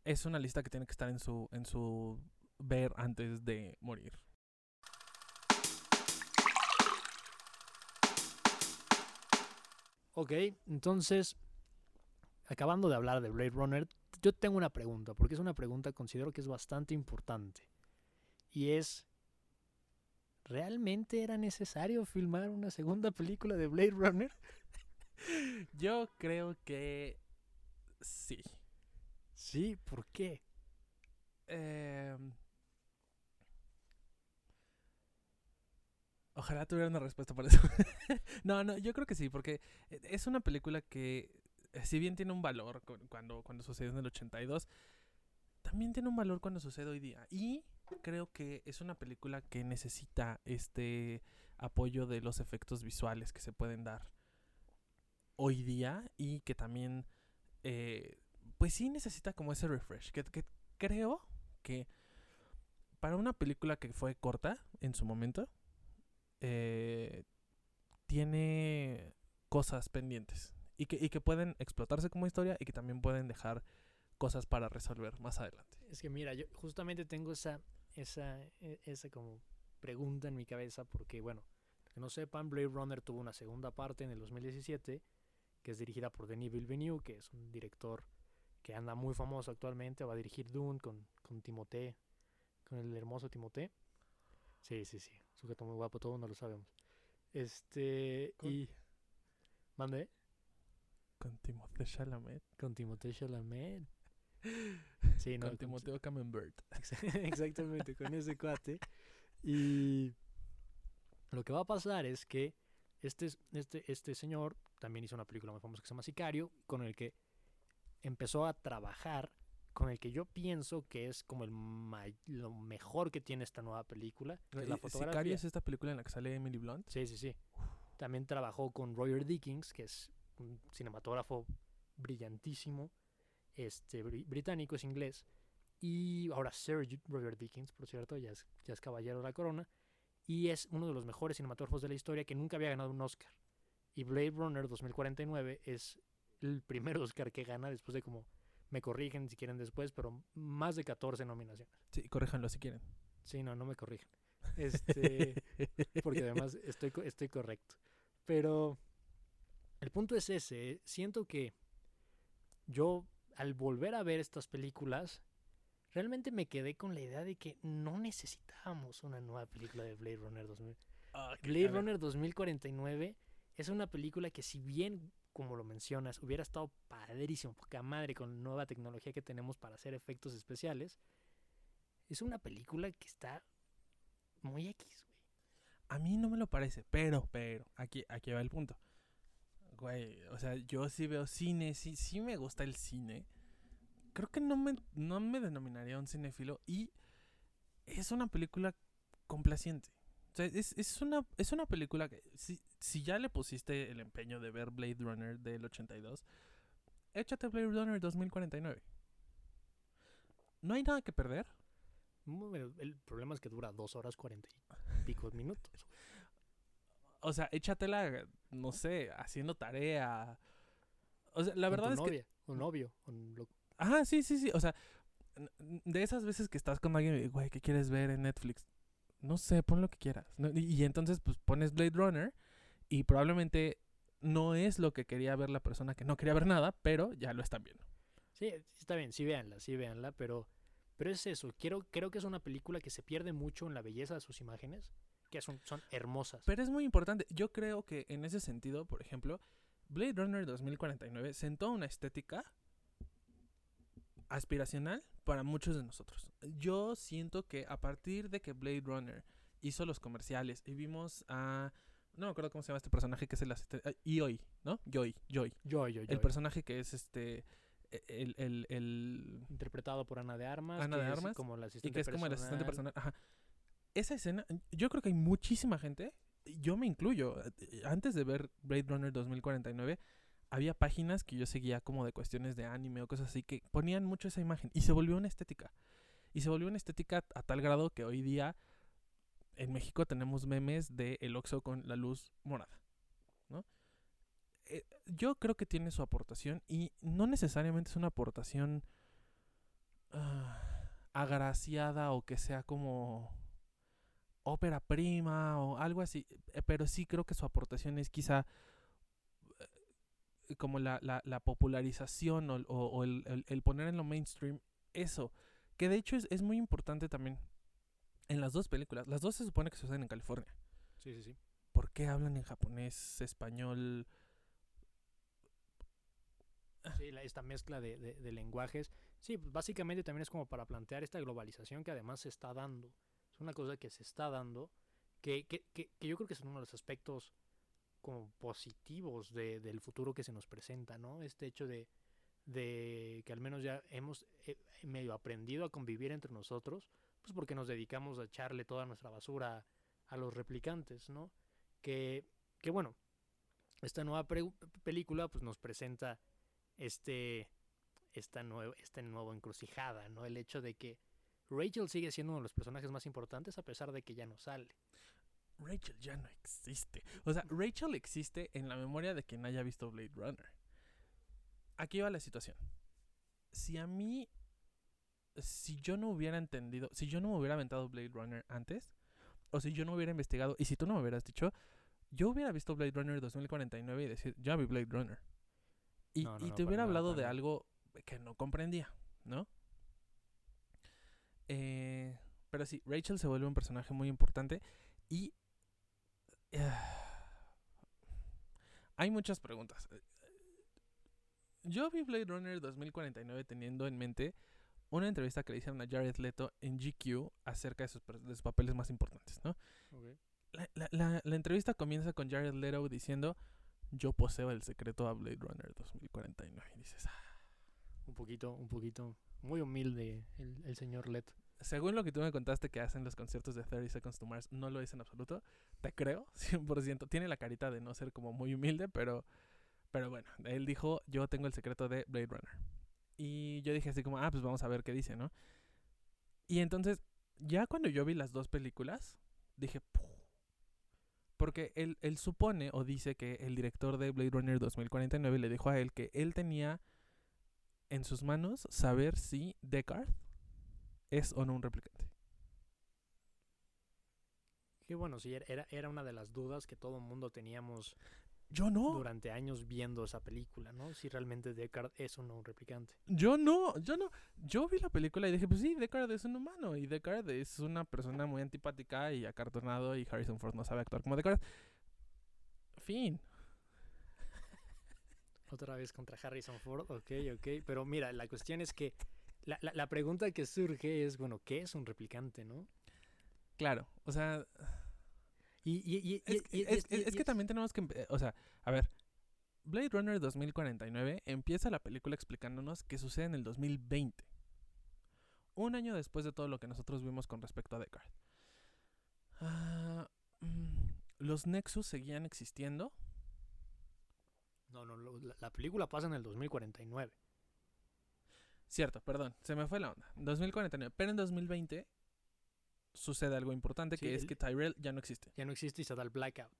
es una lista que tiene que estar en su, en su ver antes de morir. Ok, entonces, acabando de hablar de Blade Runner, yo tengo una pregunta, porque es una pregunta que considero que es bastante importante. Y es, ¿realmente era necesario filmar una segunda película de Blade Runner? Yo creo que sí. Sí, ¿por qué? Em, ojalá tuviera una respuesta para eso. no, no, yo creo que sí, porque eh, es una película que, eh, si bien tiene un valor cu- cuando, cuando sucedió en el 82, también tiene un valor cuando sucede hoy día. Y creo que es una película que necesita este apoyo de los efectos visuales que se pueden dar hoy día y que también, eh, pues sí necesita como ese refresh. Que creo que para una película que fue corta en su momento, eh, tiene cosas pendientes y que, y que pueden explotarse como historia y que también pueden dejar cosas para resolver más adelante. Es que mira, yo justamente tengo esa, esa, e- esa como pregunta en mi cabeza porque, bueno, que no sepan, Blade Runner tuvo una segunda parte en el 2017 que es dirigida por Denis Villeneuve, que es un director que anda muy famoso actualmente, va a dirigir Dune con, con Timothée, con el hermoso Timothée. Sí, sí, sí, sujeto muy guapo, todo no lo sabemos. Este, Con- y... ¿Mande? Con Timothée Chalamet. Con Timothée Chalamet. Sí, no, con Timoteo Camembert. Exa- Exactamente, con ese cuate. Y lo que va a pasar es que este, es- este, este señor también hizo una película muy famosa que se llama Sicario, con el que empezó a trabajar, con el que yo pienso que es como el lo mejor que tiene esta nueva película, que es la Eh, fotografía. Sicario es esta película en la que sale Emily Blunt. Sí, sí, sí. También trabajó con Roger Dickens, que es un cinematógrafo brillantísimo, este, bri- británico, es inglés. Y ahora Sir Roger Dickens, por cierto, ya es, ya es caballero de la corona. Y es uno de los mejores cinematógrafos de la historia que nunca había ganado un Oscar. Y Blade Runner 2049 es el primer Oscar que gana después de como, me corrigen si quieren después, pero más de 14 nominaciones. Sí, corríjanlo si quieren. Sí, no, no me corrigen. Este, porque además estoy, estoy correcto. Pero el punto es ese. ¿eh? Siento que yo, al volver a ver estas películas, realmente me quedé con la idea de que no necesitábamos una nueva película de Blade Runner 2000. Ah, Blade. Runner 2049 es una película que si bien, como lo mencionas, hubiera estado padrísimo, poca madre con nueva tecnología que tenemos para hacer efectos especiales, es una película que está muy X, güey. A mí no me lo parece, pero, pero, aquí, aquí va el punto. Güey, o sea, yo sí veo cine, sí, sí me gusta el cine. Creo que no me, no me denominaría un cinéfilo y es una película complaciente. Sea, es, es una, es una película que si, si ya le pusiste el empeño de ver Blade Runner del 82, échate Blade Runner 2049. No hay nada que perder. El problema es que dura dos horas cuarenta y pico minutos. O sea, échatela, no sé, haciendo tarea. O sea, la con verdad tu es que novia, un novio, un Ajá, sí, sí, sí. O sea, de esas veces que estás con alguien y, güey, ¿qué quieres ver en Netflix? No sé, pon lo que quieras. ¿no? Y, y entonces, pues pones Blade Runner y probablemente no es lo que quería ver la persona que no quería ver nada, pero ya lo están viendo. Sí, está bien, sí véanla, sí véanla, pero, pero es eso. Quiero, creo que es una película que se pierde mucho en la belleza de sus imágenes, que son, son hermosas. Pero es muy importante. Yo creo que en ese sentido, por ejemplo, Blade Runner 2049 sentó una estética aspiracional para muchos de nosotros. Yo siento que a partir de que Blade Runner hizo los comerciales y vimos a... No me acuerdo cómo se llama este personaje que es el asistente... Yoi, ¿no? Joy, Joy. yo, yo. El personaje que es este... e- El, el, el- interpretado por Ana de Armas. Ana de es Armas, como la y asistente que es como el asistente personal. personal. Ajá. Esa escena, yo creo que hay muchísima gente, yo me incluyo, eh, antes de ver Blade Runner 2049, había páginas que yo seguía como de cuestiones de anime o cosas así que ponían mucho esa imagen y se volvió una estética. Y se volvió una estética a tal grado que hoy día en México tenemos memes de el Oxxo con la luz morada, ¿no? Eh, yo creo que tiene su aportación y no necesariamente es una aportación ah, agraciada o que sea como ópera prima o algo así, eh, pero sí creo que su aportación es quizá como la, la, la popularización o, o- o el, el- el poner en lo mainstream eso, que de hecho es, es muy importante también en las dos películas. Las dos se supone que suceden en California. Sí, sí, sí. ¿Por qué hablan en japonés, español? Sí, la- esta mezcla de, de- de lenguajes. Sí, pues, básicamente también es como para plantear esta globalización que además se está dando. Es una cosa que se está dando, que, que, que, que yo creo que es uno de los aspectos como positivos de- del futuro que se nos presenta, ¿no? Este hecho de, de que al menos ya hemos eh, medio aprendido a convivir entre nosotros, pues porque nos dedicamos a echarle toda nuestra basura a los replicantes, ¿no? Que, que bueno, esta nueva película pues nos presenta este esta este nuevo encrucijada, ¿no? El hecho de que Rachel sigue siendo uno de los personajes más importantes a pesar de que ya no sale. Rachel ya no existe. O sea, Rachel existe en la memoria de quien haya visto Blade Runner. Aquí va la situación. Si a mí, si yo no hubiera entendido, si yo no me hubiera aventado Blade Runner antes, o si yo no hubiera investigado, y si tú no me hubieras dicho, yo hubiera visto Blade Runner 2049 y decir, ya vi Blade Runner. Y, No, no, y no, te hubiera hablado de algo que no comprendía, ¿no? Eh, pero sí, Rachel se vuelve un personaje muy importante y hay muchas preguntas. Yo vi Blade Runner 2049 teniendo en mente una entrevista que le hicieron a Jared Leto en GQ acerca de sus, de sus papeles más importantes, ¿no? La, la- la- la entrevista comienza con Jared Leto diciendo, yo poseo el secreto a Blade Runner 2049. Y dices, "Ah". Un poquito, un poquito, muy humilde el, el señor Leto. Según lo que tú me contaste que hacen los conciertos de 30 Seconds to Mars, no lo es en absoluto. Te creo, 100%. Tiene la carita de no ser como muy humilde, pero, pero bueno, él dijo, yo tengo el secreto de Blade Runner. Y yo dije así como, ah, pues vamos a ver qué dice, ¿no? Y entonces, ya cuando yo vi las dos películas, dije, porque él, él supone o dice que el director de Blade Runner 2049 le dijo a él que él tenía en sus manos saber si Deckard es o no un replicante. Que bueno, sí, era, era una de las dudas que todo el mundo teníamos Yo no. durante años viendo esa película, ¿no? Si realmente Deckard es o no un replicante. Yo no, yo no. Yo vi la película y dije, pues sí, Deckard es un humano. Y Deckard es una persona muy antipática y acartonado. Y Harrison Ford no sabe actuar como Deckard. Fin. Otra vez contra Harrison Ford, ok, ok. Pero mira, la cuestión es que la, la, la pregunta que surge es, bueno, ¿qué es un replicante, no? Claro, o sea, Y, es, que también tenemos que, o sea, a ver, Blade Runner 2049 empieza la película explicándonos qué sucede en el 2020. Un año después de todo lo que nosotros vimos con respecto a Deckard. Ah, mm, los Nexus seguían existiendo. No, no, lo- la, la película pasa en el 2049. Cierto, perdón, se me fue la onda. 2049, pero en 2020 sucede algo importante Sí, que es el- que Tyrell ya no existe. Ya no existe y se da el blackout.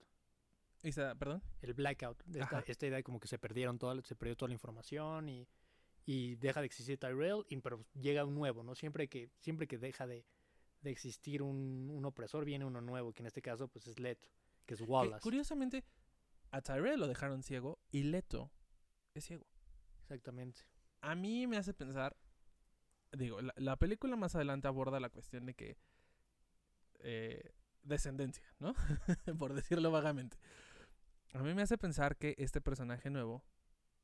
Isa, perdón. el blackout, esta, esta idea de como que se perdieron toda, se perdió toda la información y, y deja de existir Tyrell, y, pero llega un nuevo, ¿no? Siempre que, siempre que deja de, de existir un, un opresor, viene uno nuevo, que en este caso pues es Leto, que es Que, Wallace. curiosamente, a Tyrell lo dejaron ciego y Leto es ciego. Exactamente. A mí me hace pensar, digo, la, la película más adelante aborda la cuestión de que eh, descendencia, ¿no? Por decirlo vagamente. A mí me hace pensar que este personaje nuevo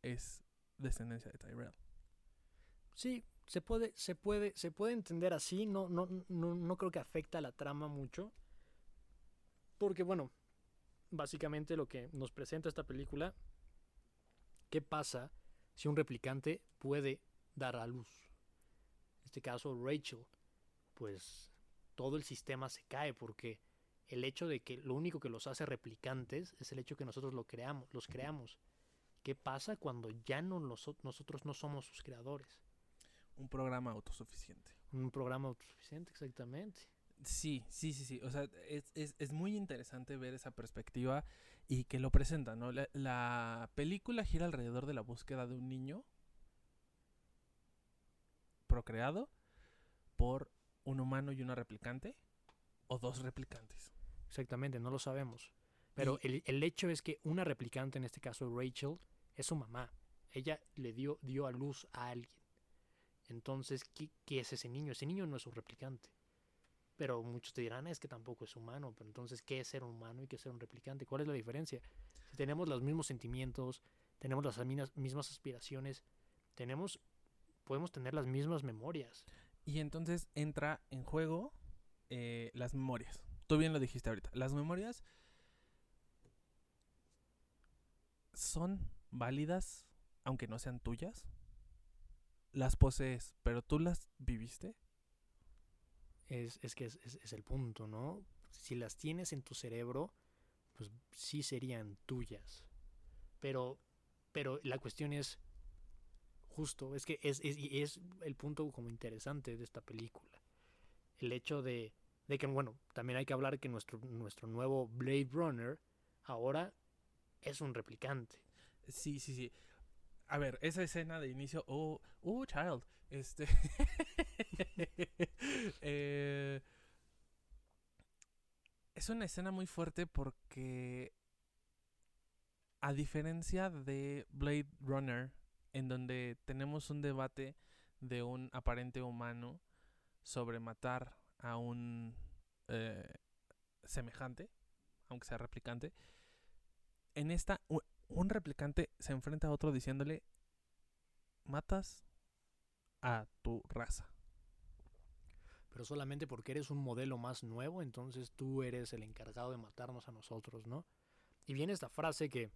es descendencia de Tyrell. Sí, se puede, se puede, se puede entender así, no, no, no, no creo que afecta a la trama mucho. Porque bueno, básicamente lo que nos presenta esta película, ¿qué pasa si un replicante puede dar a luz? En este caso, Rachel, pues todo el sistema se cae porque el hecho de que lo único que los hace replicantes es el hecho que nosotros lo creamos, los creamos. ¿Qué pasa cuando ya no los- nosotros no somos sus creadores? Un programa autosuficiente. Un programa autosuficiente, exactamente. Sí, sí, sí, sí. O sea, es, es, es muy interesante ver esa perspectiva y que lo presenta, ¿no? La, la película gira alrededor de la búsqueda de un niño procreado por un humano y una replicante o dos replicantes. Exactamente, no lo sabemos. Pero Y- el, el hecho es que una replicante, en este caso Rachel, es su mamá. Ella le dio, dio a luz a alguien. Entonces, ¿qué, qué es ese niño? Ese niño no es un replicante. Pero muchos te dirán, es que tampoco es humano. Pero entonces, ¿qué es ser humano y qué es ser un replicante? ¿Cuál es la diferencia? Si tenemos los mismos sentimientos, tenemos las mismas aspiraciones, tenemos, podemos tener las mismas memorias. Y entonces entra en juego eh, las memorias. Tú bien lo dijiste ahorita. Las memorias son válidas aunque no sean tuyas. Las posees, pero tú las viviste. Es, es que es, es- es el punto, ¿no? Si las tienes en tu cerebro, pues sí serían tuyas. Pero, pero la cuestión es, justo, es que es, es el punto como interesante de esta película. El hecho de, de que, bueno, también hay que hablar que nuestro, nuestro nuevo Blade Runner ahora es un replicante. Sí, sí, sí. A ver, esa escena de inicio, oh, oh, child, este, eh, es una escena muy fuerte porque, a diferencia de Blade Runner, en donde tenemos un debate de un aparente humano sobre matar a un eh, semejante, aunque sea replicante, en esta un replicante se enfrenta a otro diciéndole, matas a tu raza. Pero solamente porque eres un modelo más nuevo, entonces tú eres el encargado de matarnos a nosotros, ¿no? Y viene esta frase que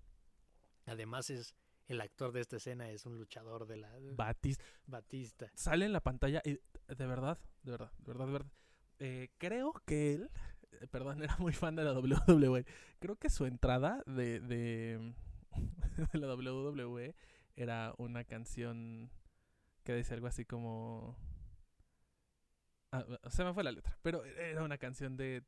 además es el actor de esta escena, es un luchador de la Batis Batista. sale en la pantalla y de verdad, de verdad, de verdad, de verdad. eh, creo que él, eh, perdón, era muy fan de la WWE. Creo que su entrada de, de, de la WWE era una canción que decía algo así como... Ah, se me fue la letra, pero era una canción de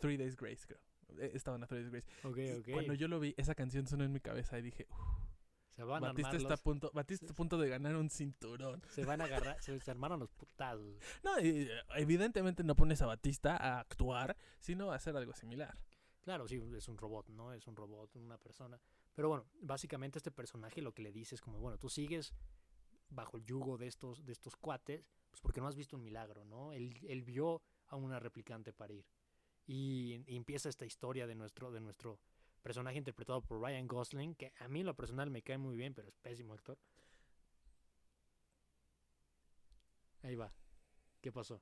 Three Days Grace, creo. Eh, Estaba en Three Days Grace. Ok, Y ok. Cuando yo lo vi, esa canción sonó en mi cabeza y dije, "Uf, se van a Batista armar está a punto, Batista está a punto de ganar un cinturón. se van a agarrar, se, se armaron los putazos. No, y, eh, evidentemente no pones a Batista a actuar, sino a hacer algo similar. Claro, sí, es un robot, ¿no? Es un robot, una persona. Pero bueno, básicamente este personaje lo que le dice es como, bueno, tú sigues bajo el yugo de estos, de estos cuates, pues porque no has visto un milagro, ¿no? Él, él vio a una replicante parir. Y, y empieza esta historia de nuestro, de nuestro personaje interpretado por Ryan Gosling, que a mí en lo personal me cae muy bien, pero es pésimo actor. Ahí va. ¿Qué pasó?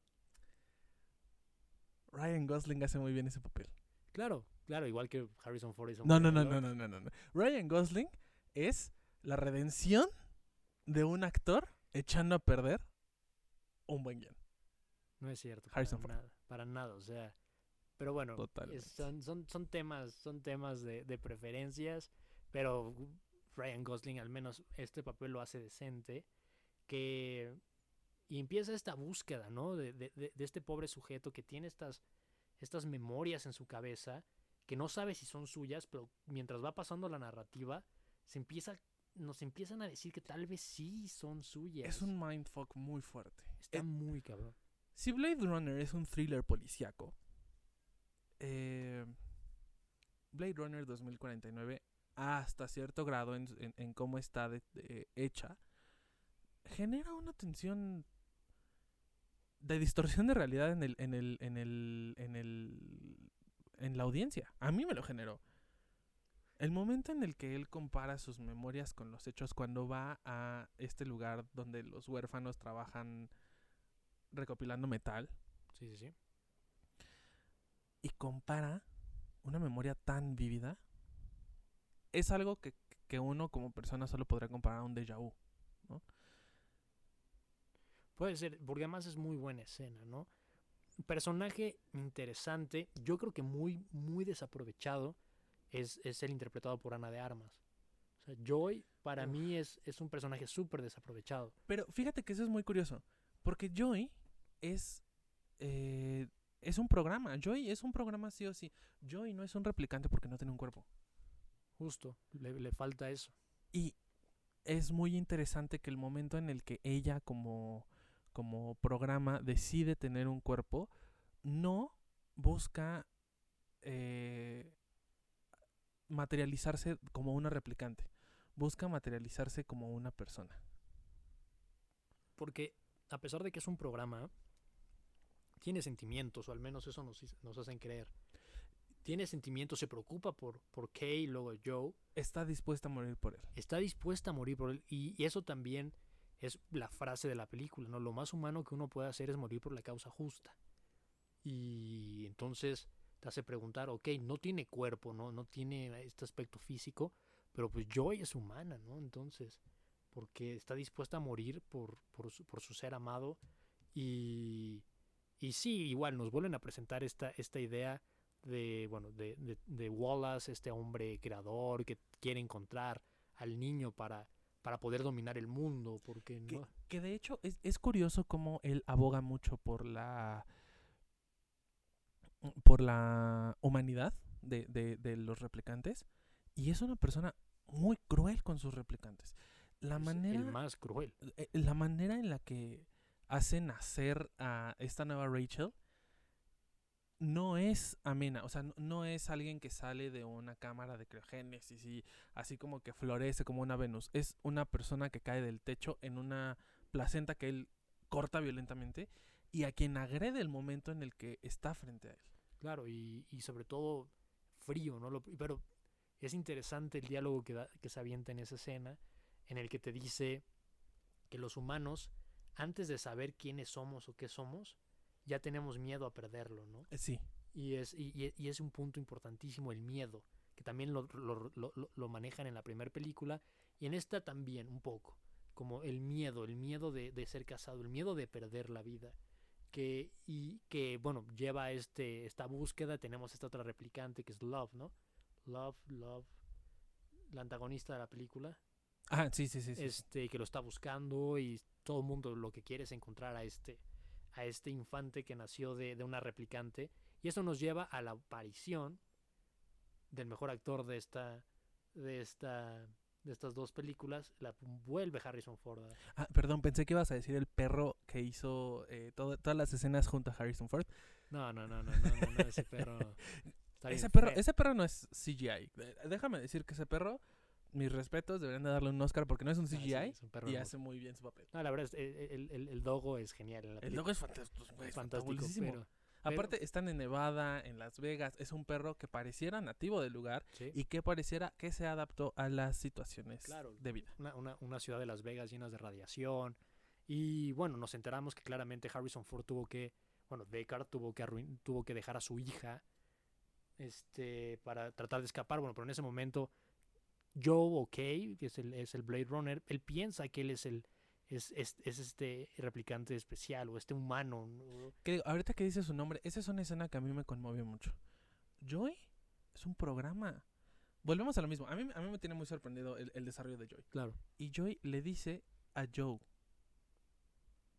Ryan Gosling hace muy bien ese papel. Claro, claro, igual que Harrison Ford hizo No, no, no, no, no, no, no, no. Ryan Gosling es la redención de un actor echando a perder un buen guion. No es cierto. Harrison para Ford. nada. Para nada, o sea. Pero bueno, es- son, son, son temas, son temas de, de preferencias. Pero Ryan Gosling, al menos este papel lo hace decente. Que. Y empieza esta búsqueda, ¿no? De, de- de- este pobre sujeto que tiene estas, estas memorias en su cabeza. Que que no sabe si son suyas, pero mientras va pasando la narrativa, se empieza, nos empiezan a decir que tal vez sí son suyas. Es un mindfuck muy fuerte. Está eh, muy cabrón. Si Blade Runner es un thriller policíaco, eh, Blade Runner 2049, hasta cierto grado en, en- en cómo está de- de- hecha, genera una tensión de distorsión de realidad en el, en el, en el, en el, en la audiencia. A mí me lo generó. El momento en el que él compara sus memorias con los hechos cuando va a este lugar donde los huérfanos trabajan recopilando metal Sí, sí, sí. y compara una memoria tan vívida, es algo que, que uno como persona solo podría comparar a un déjà vu. Puede ser, porque además es muy buena escena, ¿no? Personaje interesante, yo creo que muy, muy desaprovechado, es, es el interpretado por Ana de Armas. O sea, Joy para Uf. mí es, es un personaje súper desaprovechado. Pero fíjate que eso es muy curioso, porque Joy es, eh, es un programa. Joy es un programa sí o sí. Joy no es un replicante porque no tiene un cuerpo. Justo, le, le falta eso. Y es muy interesante que el momento en el que ella como, como programa decide tener un cuerpo, no busca eh, materializarse como una replicante. Busca materializarse como una persona. Porque a pesar de que es un programa, tiene sentimientos, o al menos eso nos, nos hacen creer. Tiene sentimientos, se preocupa por, por Kay, luego Joe, Está dispuesta a morir por él. está dispuesta a morir por él. Y, y eso también es la frase de la película, ¿no? Lo más humano que uno puede hacer es morir por la causa justa. Y entonces te hace preguntar, ok, no tiene cuerpo, ¿no? No tiene este aspecto físico, pero pues Joy es humana, ¿no? Entonces, porque está dispuesta a morir por, por, su, por su ser amado. Y, y sí, igual nos vuelven a presentar esta, esta idea de, bueno, de, de, de Wallace, este hombre creador que quiere encontrar al niño para, para poder dominar el mundo, porque Que, no... que de hecho es, es curioso cómo él aboga mucho por la por la humanidad de, de- de los replicantes y es una persona muy cruel con sus replicantes. La es manera el más cruel. eh, la manera en la que hace nacer a esta nueva Rachel no es amena, o sea, no, es alguien que sale de una cámara de criogénesis y así como que florece como una Venus. Es una persona que cae del techo en una placenta que él corta violentamente y a quien agrede el momento en el que está frente a él. Claro, y, y sobre todo frío, ¿no? Pero es interesante el diálogo que, da- que se avienta en esa escena, en el que te dice que los humanos, antes de saber quiénes somos o qué somos, ya tenemos miedo a perderlo, ¿no? Eh, Sí, Y es, y, y- es un punto importantísimo el miedo, que también lo, lo- lo- lo- manejan en la primera película y en esta también un poco, como el miedo, el miedo de, de ser casado, el miedo de perder la vida. Que, y que, bueno, lleva este, esta búsqueda, tenemos esta otra replicante que es Love, ¿no? Love, Love, la antagonista de la película, Ah, sí, sí, sí. sí, sí. este, que lo está buscando y todo el mundo lo que quiere es encontrar a este, a este infante que nació de, de una replicante. Y eso nos lleva a la aparición del mejor actor de esta, de esta, de estas dos películas. La vuelve Harrison Ford. a- Ah, perdón, pensé que ibas a decir el perro que hizo eh, todo- todas las escenas junto a Harrison Ford. No, no, no, no, no, no, no, ese perro. Ese perro, feo. ese perro no es CGI. Eh, Déjame decir que ese perro, mis respetos, deberían de darle un Oscar porque no es un Ah, sí, CGI es un perro y hace muy bien su papel. No, la verdad, es, el, el, el- el dogo es genial. En la El logo es fantástico. es fantástico, pero, Aparte, están en Nevada, en Las Vegas. Es un perro que pareciera nativo del lugar sí. y que pareciera que se adaptó a las situaciones Claro. de vida. una, una, una ciudad de Las Vegas llenas de radiación. Y bueno, nos enteramos que claramente Harrison Ford tuvo que, bueno, Deckard tuvo que, tuvo que dejar a su hija este, para tratar de escapar. Bueno, pero en ese momento Joe o Kay, que es el, es el Blade Runner, él piensa que él es el es, es, es este replicante especial o este humano. ¿no? Que digo, ahorita que dice su nombre, esa es una escena que a mí me conmovió mucho. Joy es un programa. Volvemos a lo mismo. A mí, a mí me tiene muy sorprendido el, el desarrollo de Joy. Claro. Y Joy le dice a Joe,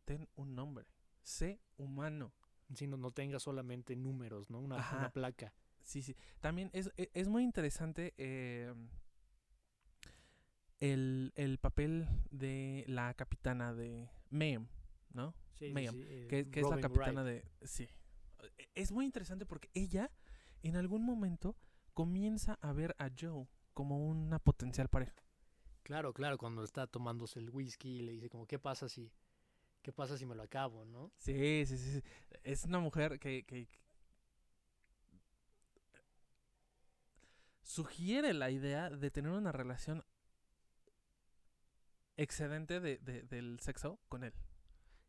ten un nombre, sé humano. Si no, no tenga solamente números, ¿no? Una, una placa. Sí, sí. También es, e- es muy interesante eh, el, el papel de la capitana de Mayhem, ¿no? Sí, Mayhem, sí, eh, que, que es la capitana Wright. de... Sí. Es muy interesante porque ella en algún momento comienza a ver a Joe como una potencial pareja. Claro, claro, cuando está tomándose el whisky y le dice como, ¿qué pasa si, qué pasa si me lo acabo, no? Sí, sí, sí. sí. Es una mujer que, que- que sugiere la idea de tener una relación excedente de, de- del sexo con él.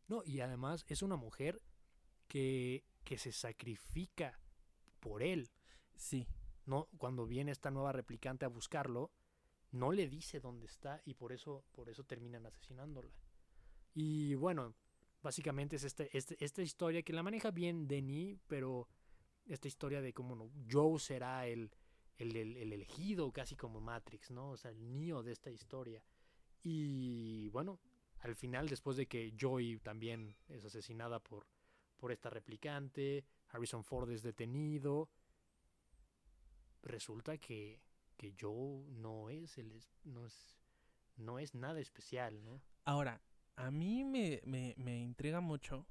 No, y además es una mujer que, que se sacrifica por él, Sí, ¿no? Cuando viene esta nueva replicante a buscarlo, no le dice dónde está y por eso, por eso terminan asesinándola. Y bueno, básicamente es este, este- esta historia que la maneja bien Denis, pero esta historia de cómo no, Joe será el, el, el- el elegido, casi como Matrix, ¿no? O sea, el niño de esta historia. Y bueno, al final, después de que Joy también es asesinada por, por esta replicante, Harrison Ford es detenido, resulta que, que Joe no es, el, no, es, no es nada especial, ¿no? Ahora, a mí me, me, me intriga mucho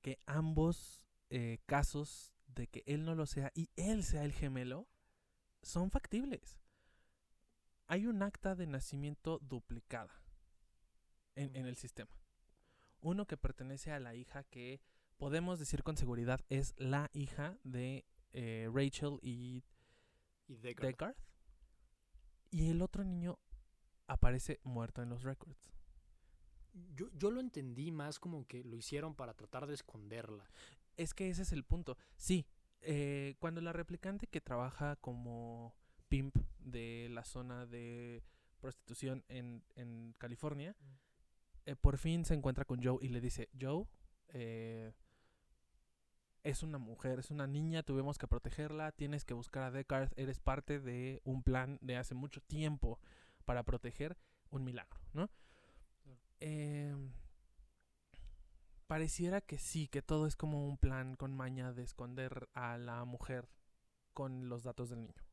que ambos eh, casos de que él no lo sea y él sea el gemelo son factibles. Hay un acta de nacimiento duplicada en, en el sistema. Uno que pertenece a la hija que podemos decir con seguridad es la hija de eh, Rachel y Y Deckard. Deckard. Y el otro niño aparece muerto en los records. Yo, yo lo entendí más como que lo hicieron para tratar de esconderla. Es que ese es el punto. Sí, eh, cuando la replicante que trabaja como pimp de la zona de prostitución en, en California, Mm. eh, por fin se encuentra con Joe y le dice, Joe, eh, es una mujer, es una niña, tuvimos que protegerla, tienes que buscar a Deckard, eres parte de un plan de hace mucho tiempo para proteger un milagro, ¿no? Claro. Em, pareciera que sí, que todo es como un plan con maña de esconder a la mujer con los datos del niño.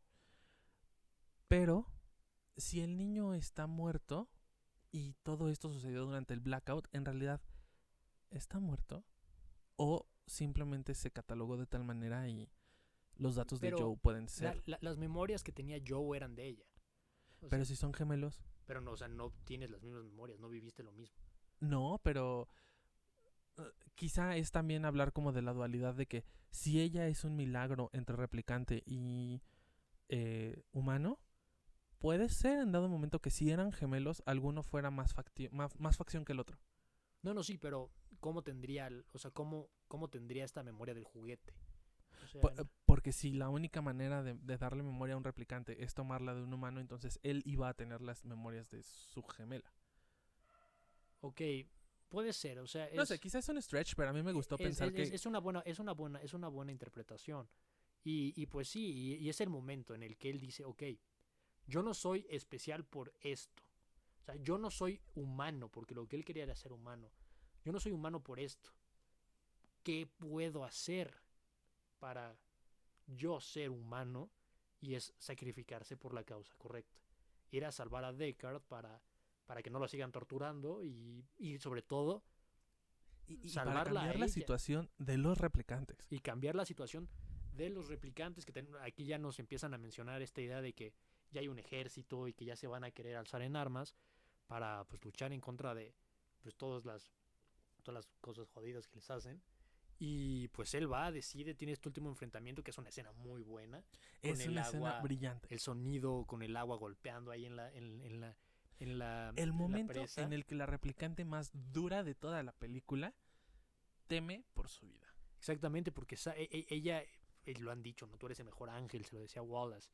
Pero, si el niño está muerto y todo esto sucedió durante el blackout, en realidad, ¿está muerto? ¿O simplemente se catalogó de tal manera y los datos Pero de Joe pueden ser? la- las memorias que tenía Joe eran de ella. O Pero sea, si son gemelos. pero no, o sea, no tienes las mismas memorias, no viviste lo mismo. No, pero eh, quizá es también hablar como de la dualidad de que si ella es un milagro entre replicante y eh, humano, puede ser en dado momento que si eran gemelos, alguno fuera más, facti- más, más facción que el otro. No, no, sí, pero ¿cómo tendría, el- o sea, cómo, cómo tendría esta memoria del juguete? O sea, Po- porque si la única manera de, de darle memoria a un replicante es tomarla de un humano, entonces él iba a tener las memorias de su gemela. ok, puede ser, o sea, No sé, quizás es un stretch, pero a mí me gustó es, pensar es- que... es- es una buena, es una buena, es una buena interpretación. Y, y pues sí, y, y es el momento en el que él dice, ok, yo no soy especial por esto. O sea, yo no soy humano, porque lo que él quería era ser humano. Yo no soy humano por esto. ¿Qué puedo hacer para yo ser humano? Y es sacrificarse por la causa correcta. Ir a salvar a Deckard para, para que no lo sigan torturando y, y sobre todo y- y para cambiar la situación de los replicantes. y cambiar la situación de los replicantes que ten- aquí ya nos empiezan a mencionar esta idea de que ya hay un ejército y que ya se van a querer alzar en armas para pues luchar en contra de pues todas las todas las cosas jodidas que les hacen y pues él va decide tiene este último enfrentamiento que es una escena muy buena Es el una escena agua, brillante. el sonido con el agua golpeando ahí en la en, en la en la el en la momento presa. en el que la replicante más dura de toda la película teme por su vida. Exactamente, porque e- e- ella, eh, lo han dicho, ¿no? Tú eres el mejor ángel, se lo decía Wallace.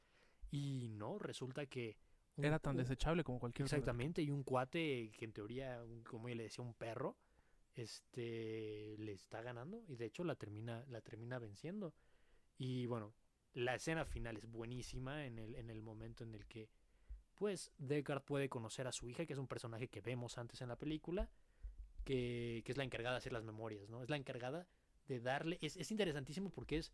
Y no, resulta que... un- Era tan desechable como cualquier Exactamente, y un cuate que en teoría, un- como ella le decía, un perro, este, le está ganando y de hecho la termina, la termina venciendo. Y bueno, la escena final es buenísima en el, en el momento en el que, pues, Deckard puede conocer a su hija, que es un personaje que vemos antes en la película, que, que es la encargada de hacer las memorias, ¿no? Es la encargada de darle, es, es interesantísimo porque es,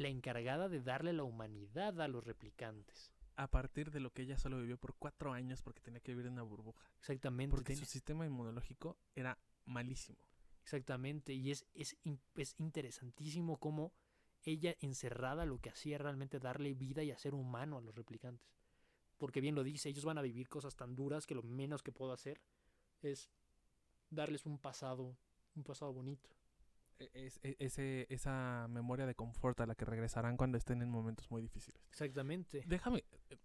la encargada de darle la humanidad a los replicantes. A partir de lo que ella solo vivió por cuatro años porque tenía que vivir en una burbuja. Exactamente. Porque su sistema inmunológico era malísimo. Exactamente. Y es, es, es interesantísimo cómo ella encerrada lo que hacía realmente darle vida y hacer humano a los replicantes. Porque bien lo dice, ellos van a vivir cosas tan duras que lo menos que puedo hacer es darles un pasado, un pasado bonito. E- Es, e- ese, esa memoria de confort a la que regresarán cuando estén en momentos muy difíciles. Exactamente. Déjame. eh,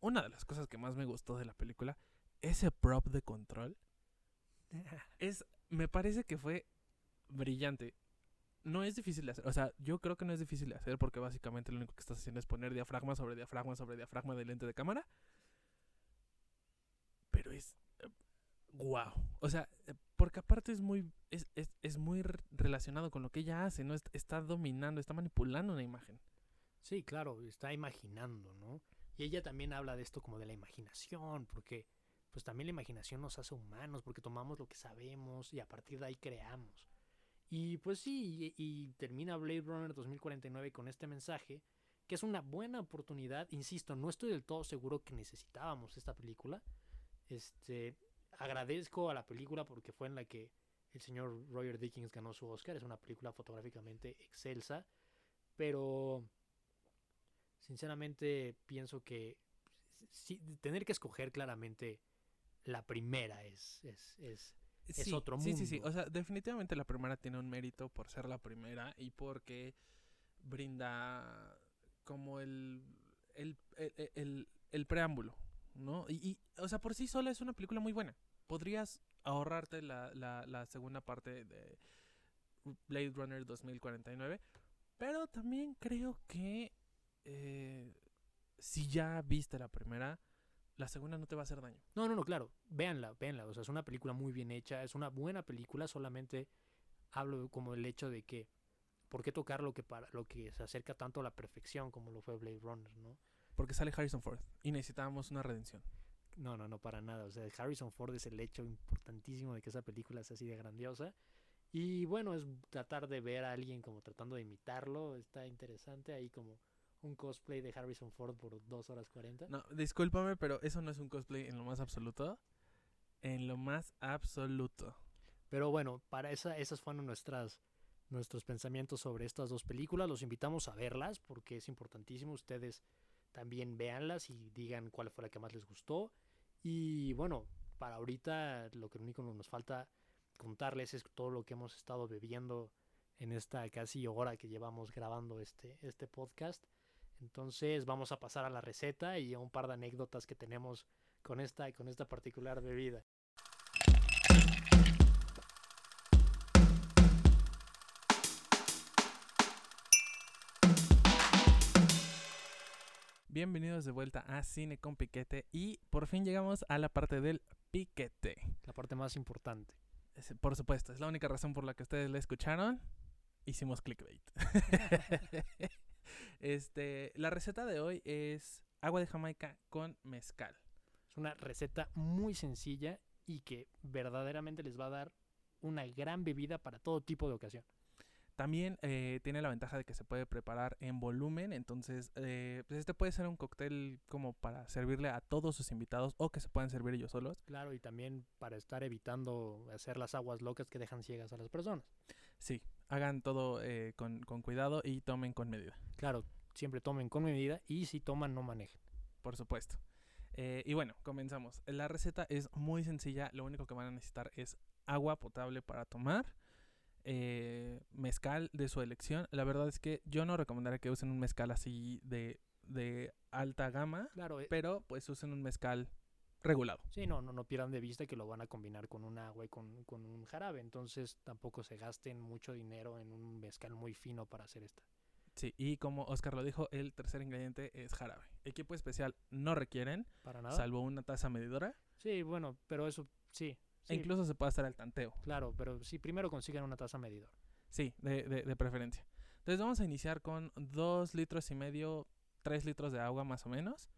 Una de las cosas que más me gustó de la película, ese prop de control, es. Me parece que fue brillante. No es difícil de hacer. O sea, yo creo que no es difícil de hacer porque básicamente lo único que estás haciendo es poner diafragma sobre diafragma sobre diafragma del lente de cámara. Pero es. Wow. O sea, eh, porque aparte es muy. Es, es, es muy relacionado con lo que ella hace, ¿no? Est- Está dominando, está manipulando una imagen. Sí, claro, está imaginando, ¿no? Y ella también habla de esto como de la imaginación, porque pues también la imaginación nos hace humanos, porque tomamos lo que sabemos y a partir de ahí creamos. Y pues sí, y, y termina Blade Runner 2049 con este mensaje, que es una buena oportunidad, insisto, no estoy del todo seguro que necesitábamos esta película. Este, agradezco a la película porque fue en la que el señor Roger Dickens ganó su Oscar, es una película fotográficamente excelsa, pero sinceramente pienso que sí, tener que escoger claramente la primera es, es, es Es Sí, otro Sí, sí, sí. mundo. O sea, definitivamente la primera tiene un mérito por ser la primera y porque brinda como el, el, el, el- el preámbulo, ¿no? Y, y, o sea, por sí sola es una película muy buena. Podrías ahorrarte la, la, la segunda parte de Blade Runner 2049, pero también creo que eh, si ya viste la primera, la segunda no te va a hacer daño. No, no, no, claro. Véanla, véanla. O sea, es una película muy bien hecha. Es una buena película. Solamente hablo como el hecho de que. ¿Por qué tocar lo que, para, lo que se acerca tanto a la perfección como lo fue Blade Runner, no? Porque sale Harrison Ford y necesitábamos una redención. No, no, no, para nada. O sea, Harrison Ford es el hecho importantísimo de que esa película sea así de grandiosa. Y bueno, es tratar de ver a alguien como tratando de imitarlo. Está interesante. Ahí como un cosplay de Harrison Ford por 2 horas 40. No, discúlpame, pero eso no es un cosplay en lo más absoluto. En lo más absoluto. Pero bueno, para esa, esas fueron nuestras, nuestros pensamientos sobre estas dos películas. Los invitamos a verlas porque es importantísimo. Ustedes también véanlas y digan cuál fue la que más les gustó. Y bueno, para ahorita lo que único nos falta contarles es todo lo que hemos estado bebiendo en esta casi hora que llevamos grabando este, este podcast. Entonces vamos a pasar a la receta y a un par de anécdotas que tenemos con esta, con esta particular bebida. Bienvenidos de vuelta a Cine con Piquete y por fin llegamos a la parte del piquete. La parte más importante. Es- por supuesto, es la única razón por la que ustedes la escucharon. Hicimos clickbait. este, la receta de hoy es agua de Jamaica con mezcal. Es una receta muy sencilla y que verdaderamente les va a dar una gran bebida para todo tipo de ocasión. También eh, tiene la ventaja de que se puede preparar en volumen, entonces eh, pues este puede ser un cóctel como para servirle a todos sus invitados o que se puedan servir ellos solos. Claro, y también para estar evitando hacer las aguas locas que dejan ciegas a las personas. Sí, hagan todo eh, con, con cuidado y tomen con medida, Claro, siempre tomen con medida y si toman no manejen. por supuesto. Eh, y bueno, comenzamos. La receta es muy sencilla, lo único que van a necesitar es agua potable para tomar. Eh, mezcal de su elección. La verdad es que yo no recomendaría que usen un mezcal así de, de alta gama. Claro, eh, pero pues usen un mezcal regulado. sí, no, no, no pierdan de vista que lo van a combinar con un agua y con, con un jarabe. Entonces tampoco se gasten mucho dinero en un mezcal muy fino para hacer esta. Sí, y como Oscar lo dijo, el tercer ingrediente es jarabe. Equipo especial no requieren, Para nada. salvo una taza medidora. Sí, bueno, pero eso sí. E incluso se puede hacer al tanteo. Claro, pero sí, primero consigan una taza medidora. Sí, de, de, de preferencia. Entonces vamos a iniciar con dos litros y medio, tres litros de agua más o menos.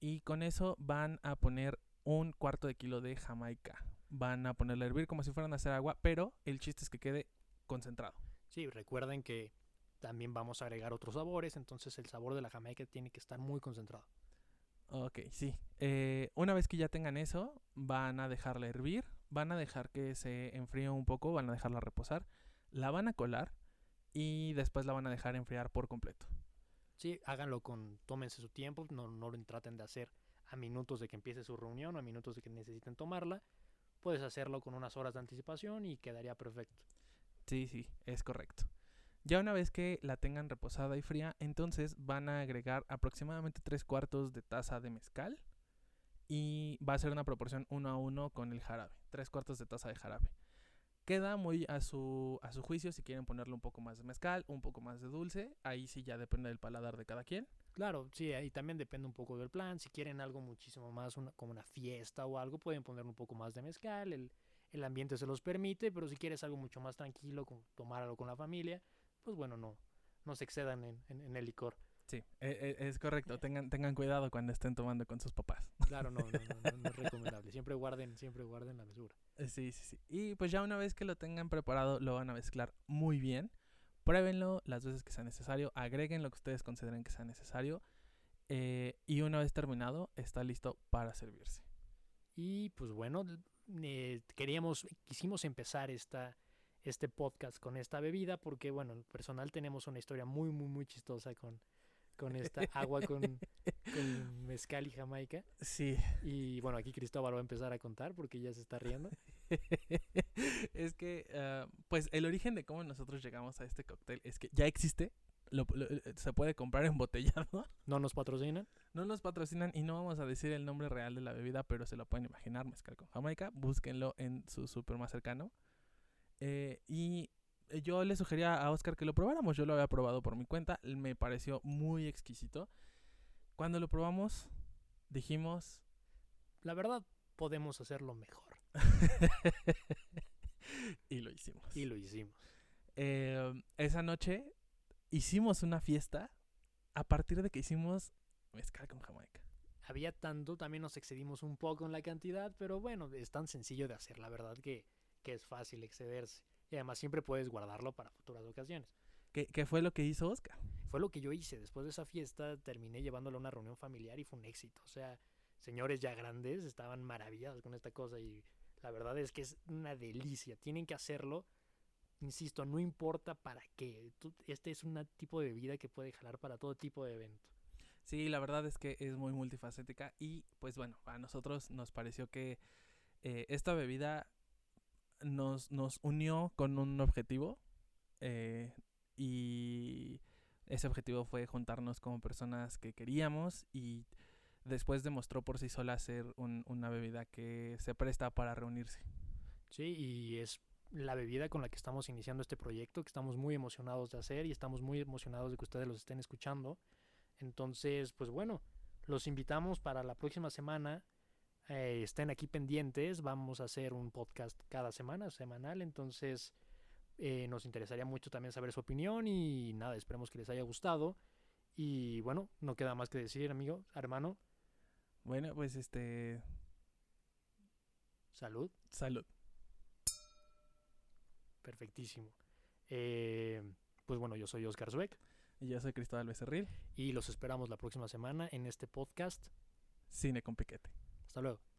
Y con eso van a poner un cuarto de kilo de jamaica. Van a ponerle a hervir como si fueran a hacer agua, pero el chiste es que quede concentrado. Sí, recuerden que también vamos a agregar otros sabores, entonces el sabor de la jamaica tiene que estar muy concentrado. Ok, sí. Eh, una vez que ya tengan eso, van a dejarla hervir, van a dejar que se enfríe un poco, van a dejarla reposar, la van a colar y después la van a dejar enfriar por completo. Sí, háganlo con, tómense su tiempo, no, no lo traten de hacer a minutos de que empiece su reunión o a minutos de que necesiten tomarla. Puedes hacerlo con unas horas de anticipación y quedaría perfecto. Sí, sí, es correcto. Ya una vez que la tengan reposada y fría, entonces van a agregar aproximadamente tres cuartos de taza de mezcal y va a ser una proporción uno a uno con el jarabe, tres cuartos de taza de jarabe. Queda muy a su, a su juicio si quieren ponerle un poco más de mezcal, un poco más de dulce, ahí sí ya depende del paladar de cada quien. Claro, sí, ahí también depende un poco del plan. Si quieren algo muchísimo más, una, como una fiesta o algo, pueden poner un poco más de mezcal, el, el ambiente se los permite, pero si quieres algo mucho más tranquilo, como tomarlo con la familia, pues bueno, no, no se excedan en, en- en el licor. Sí, e- e- es correcto, tengan, tengan cuidado cuando estén tomando con sus papás. Claro, no, no, no, no, no es recomendable. Siempre guarden, siempre guarden la mesura. Eh, Sí, sí, sí. Y pues ya una vez que lo tengan preparado, lo van a mezclar muy bien. Pruébenlo las veces que sea necesario, agreguen lo que ustedes consideren que sea necesario. eh, y una vez terminado, está listo para servirse. Y pues bueno, eh, queríamos, quisimos empezar esta, este podcast con esta bebida porque bueno, personal tenemos una historia muy, muy, muy chistosa con, con esta agua con, con mezcal y jamaica. Sí, Y bueno, aquí Cristóbal va a empezar a contar porque ya se está riendo. es que, ah, pues el origen de cómo nosotros llegamos a este cóctel es que ya existe, lo- lo- eh, se puede comprar embotellado. No nos patrocinan. No nos patrocinan y no vamos a decir el nombre real de la bebida, pero se lo pueden imaginar, mezcal con jamaica. Búsquenlo en su súper más cercano. Eh, y yo le sugería a Oscar que lo probáramos. Yo lo había probado por mi cuenta. Me pareció muy exquisito. Cuando lo probamos, dijimos... La verdad, podemos hacerlo mejor. y lo hicimos. Y lo hicimos. Eh, esa noche hicimos una fiesta a partir de que hicimos mezcal con jamaica. Había tanto, también nos excedimos un poco en la cantidad, pero bueno, es tan sencillo de hacer, la verdad que, que es fácil excederse. Y además siempre puedes guardarlo para futuras ocasiones. ¿Qué, qué fue lo que hizo Oscar? Fue lo que yo hice. Después de esa fiesta terminé llevándolo a una reunión familiar y fue un éxito. O sea, señores ya grandes estaban maravillados con esta cosa y la verdad es que es una delicia. Tienen que hacerlo. Insisto, no importa para qué. Este es un tipo de bebida que puede jalar para todo tipo de evento. Sí, la verdad es que es muy multifacética y pues bueno, a nosotros nos pareció que eh, esta bebida nos, nos unió con un objetivo eh, y ese objetivo fue juntarnos como personas que queríamos y después demostró por sí sola ser un- una bebida que se presta para reunirse. Sí, y es la bebida con la que estamos iniciando este proyecto, que estamos muy emocionados de hacer y estamos muy emocionados de que ustedes los estén escuchando. Entonces, pues bueno, los invitamos para la próxima semana. Eh, estén aquí pendientes, vamos a hacer un podcast cada semana, semanal, entonces eh, nos interesaría mucho también saber su opinión y nada, esperemos que les haya gustado. Y bueno, no queda más que decir, amigo, hermano, Bueno, pues este, salud. salud. Perfectísimo. Eh, pues bueno, yo soy Oscar Zweck. Y yo soy Cristóbal Becerril, y los esperamos la próxima semana en este podcast. Cine con Piquete. Hasta luego.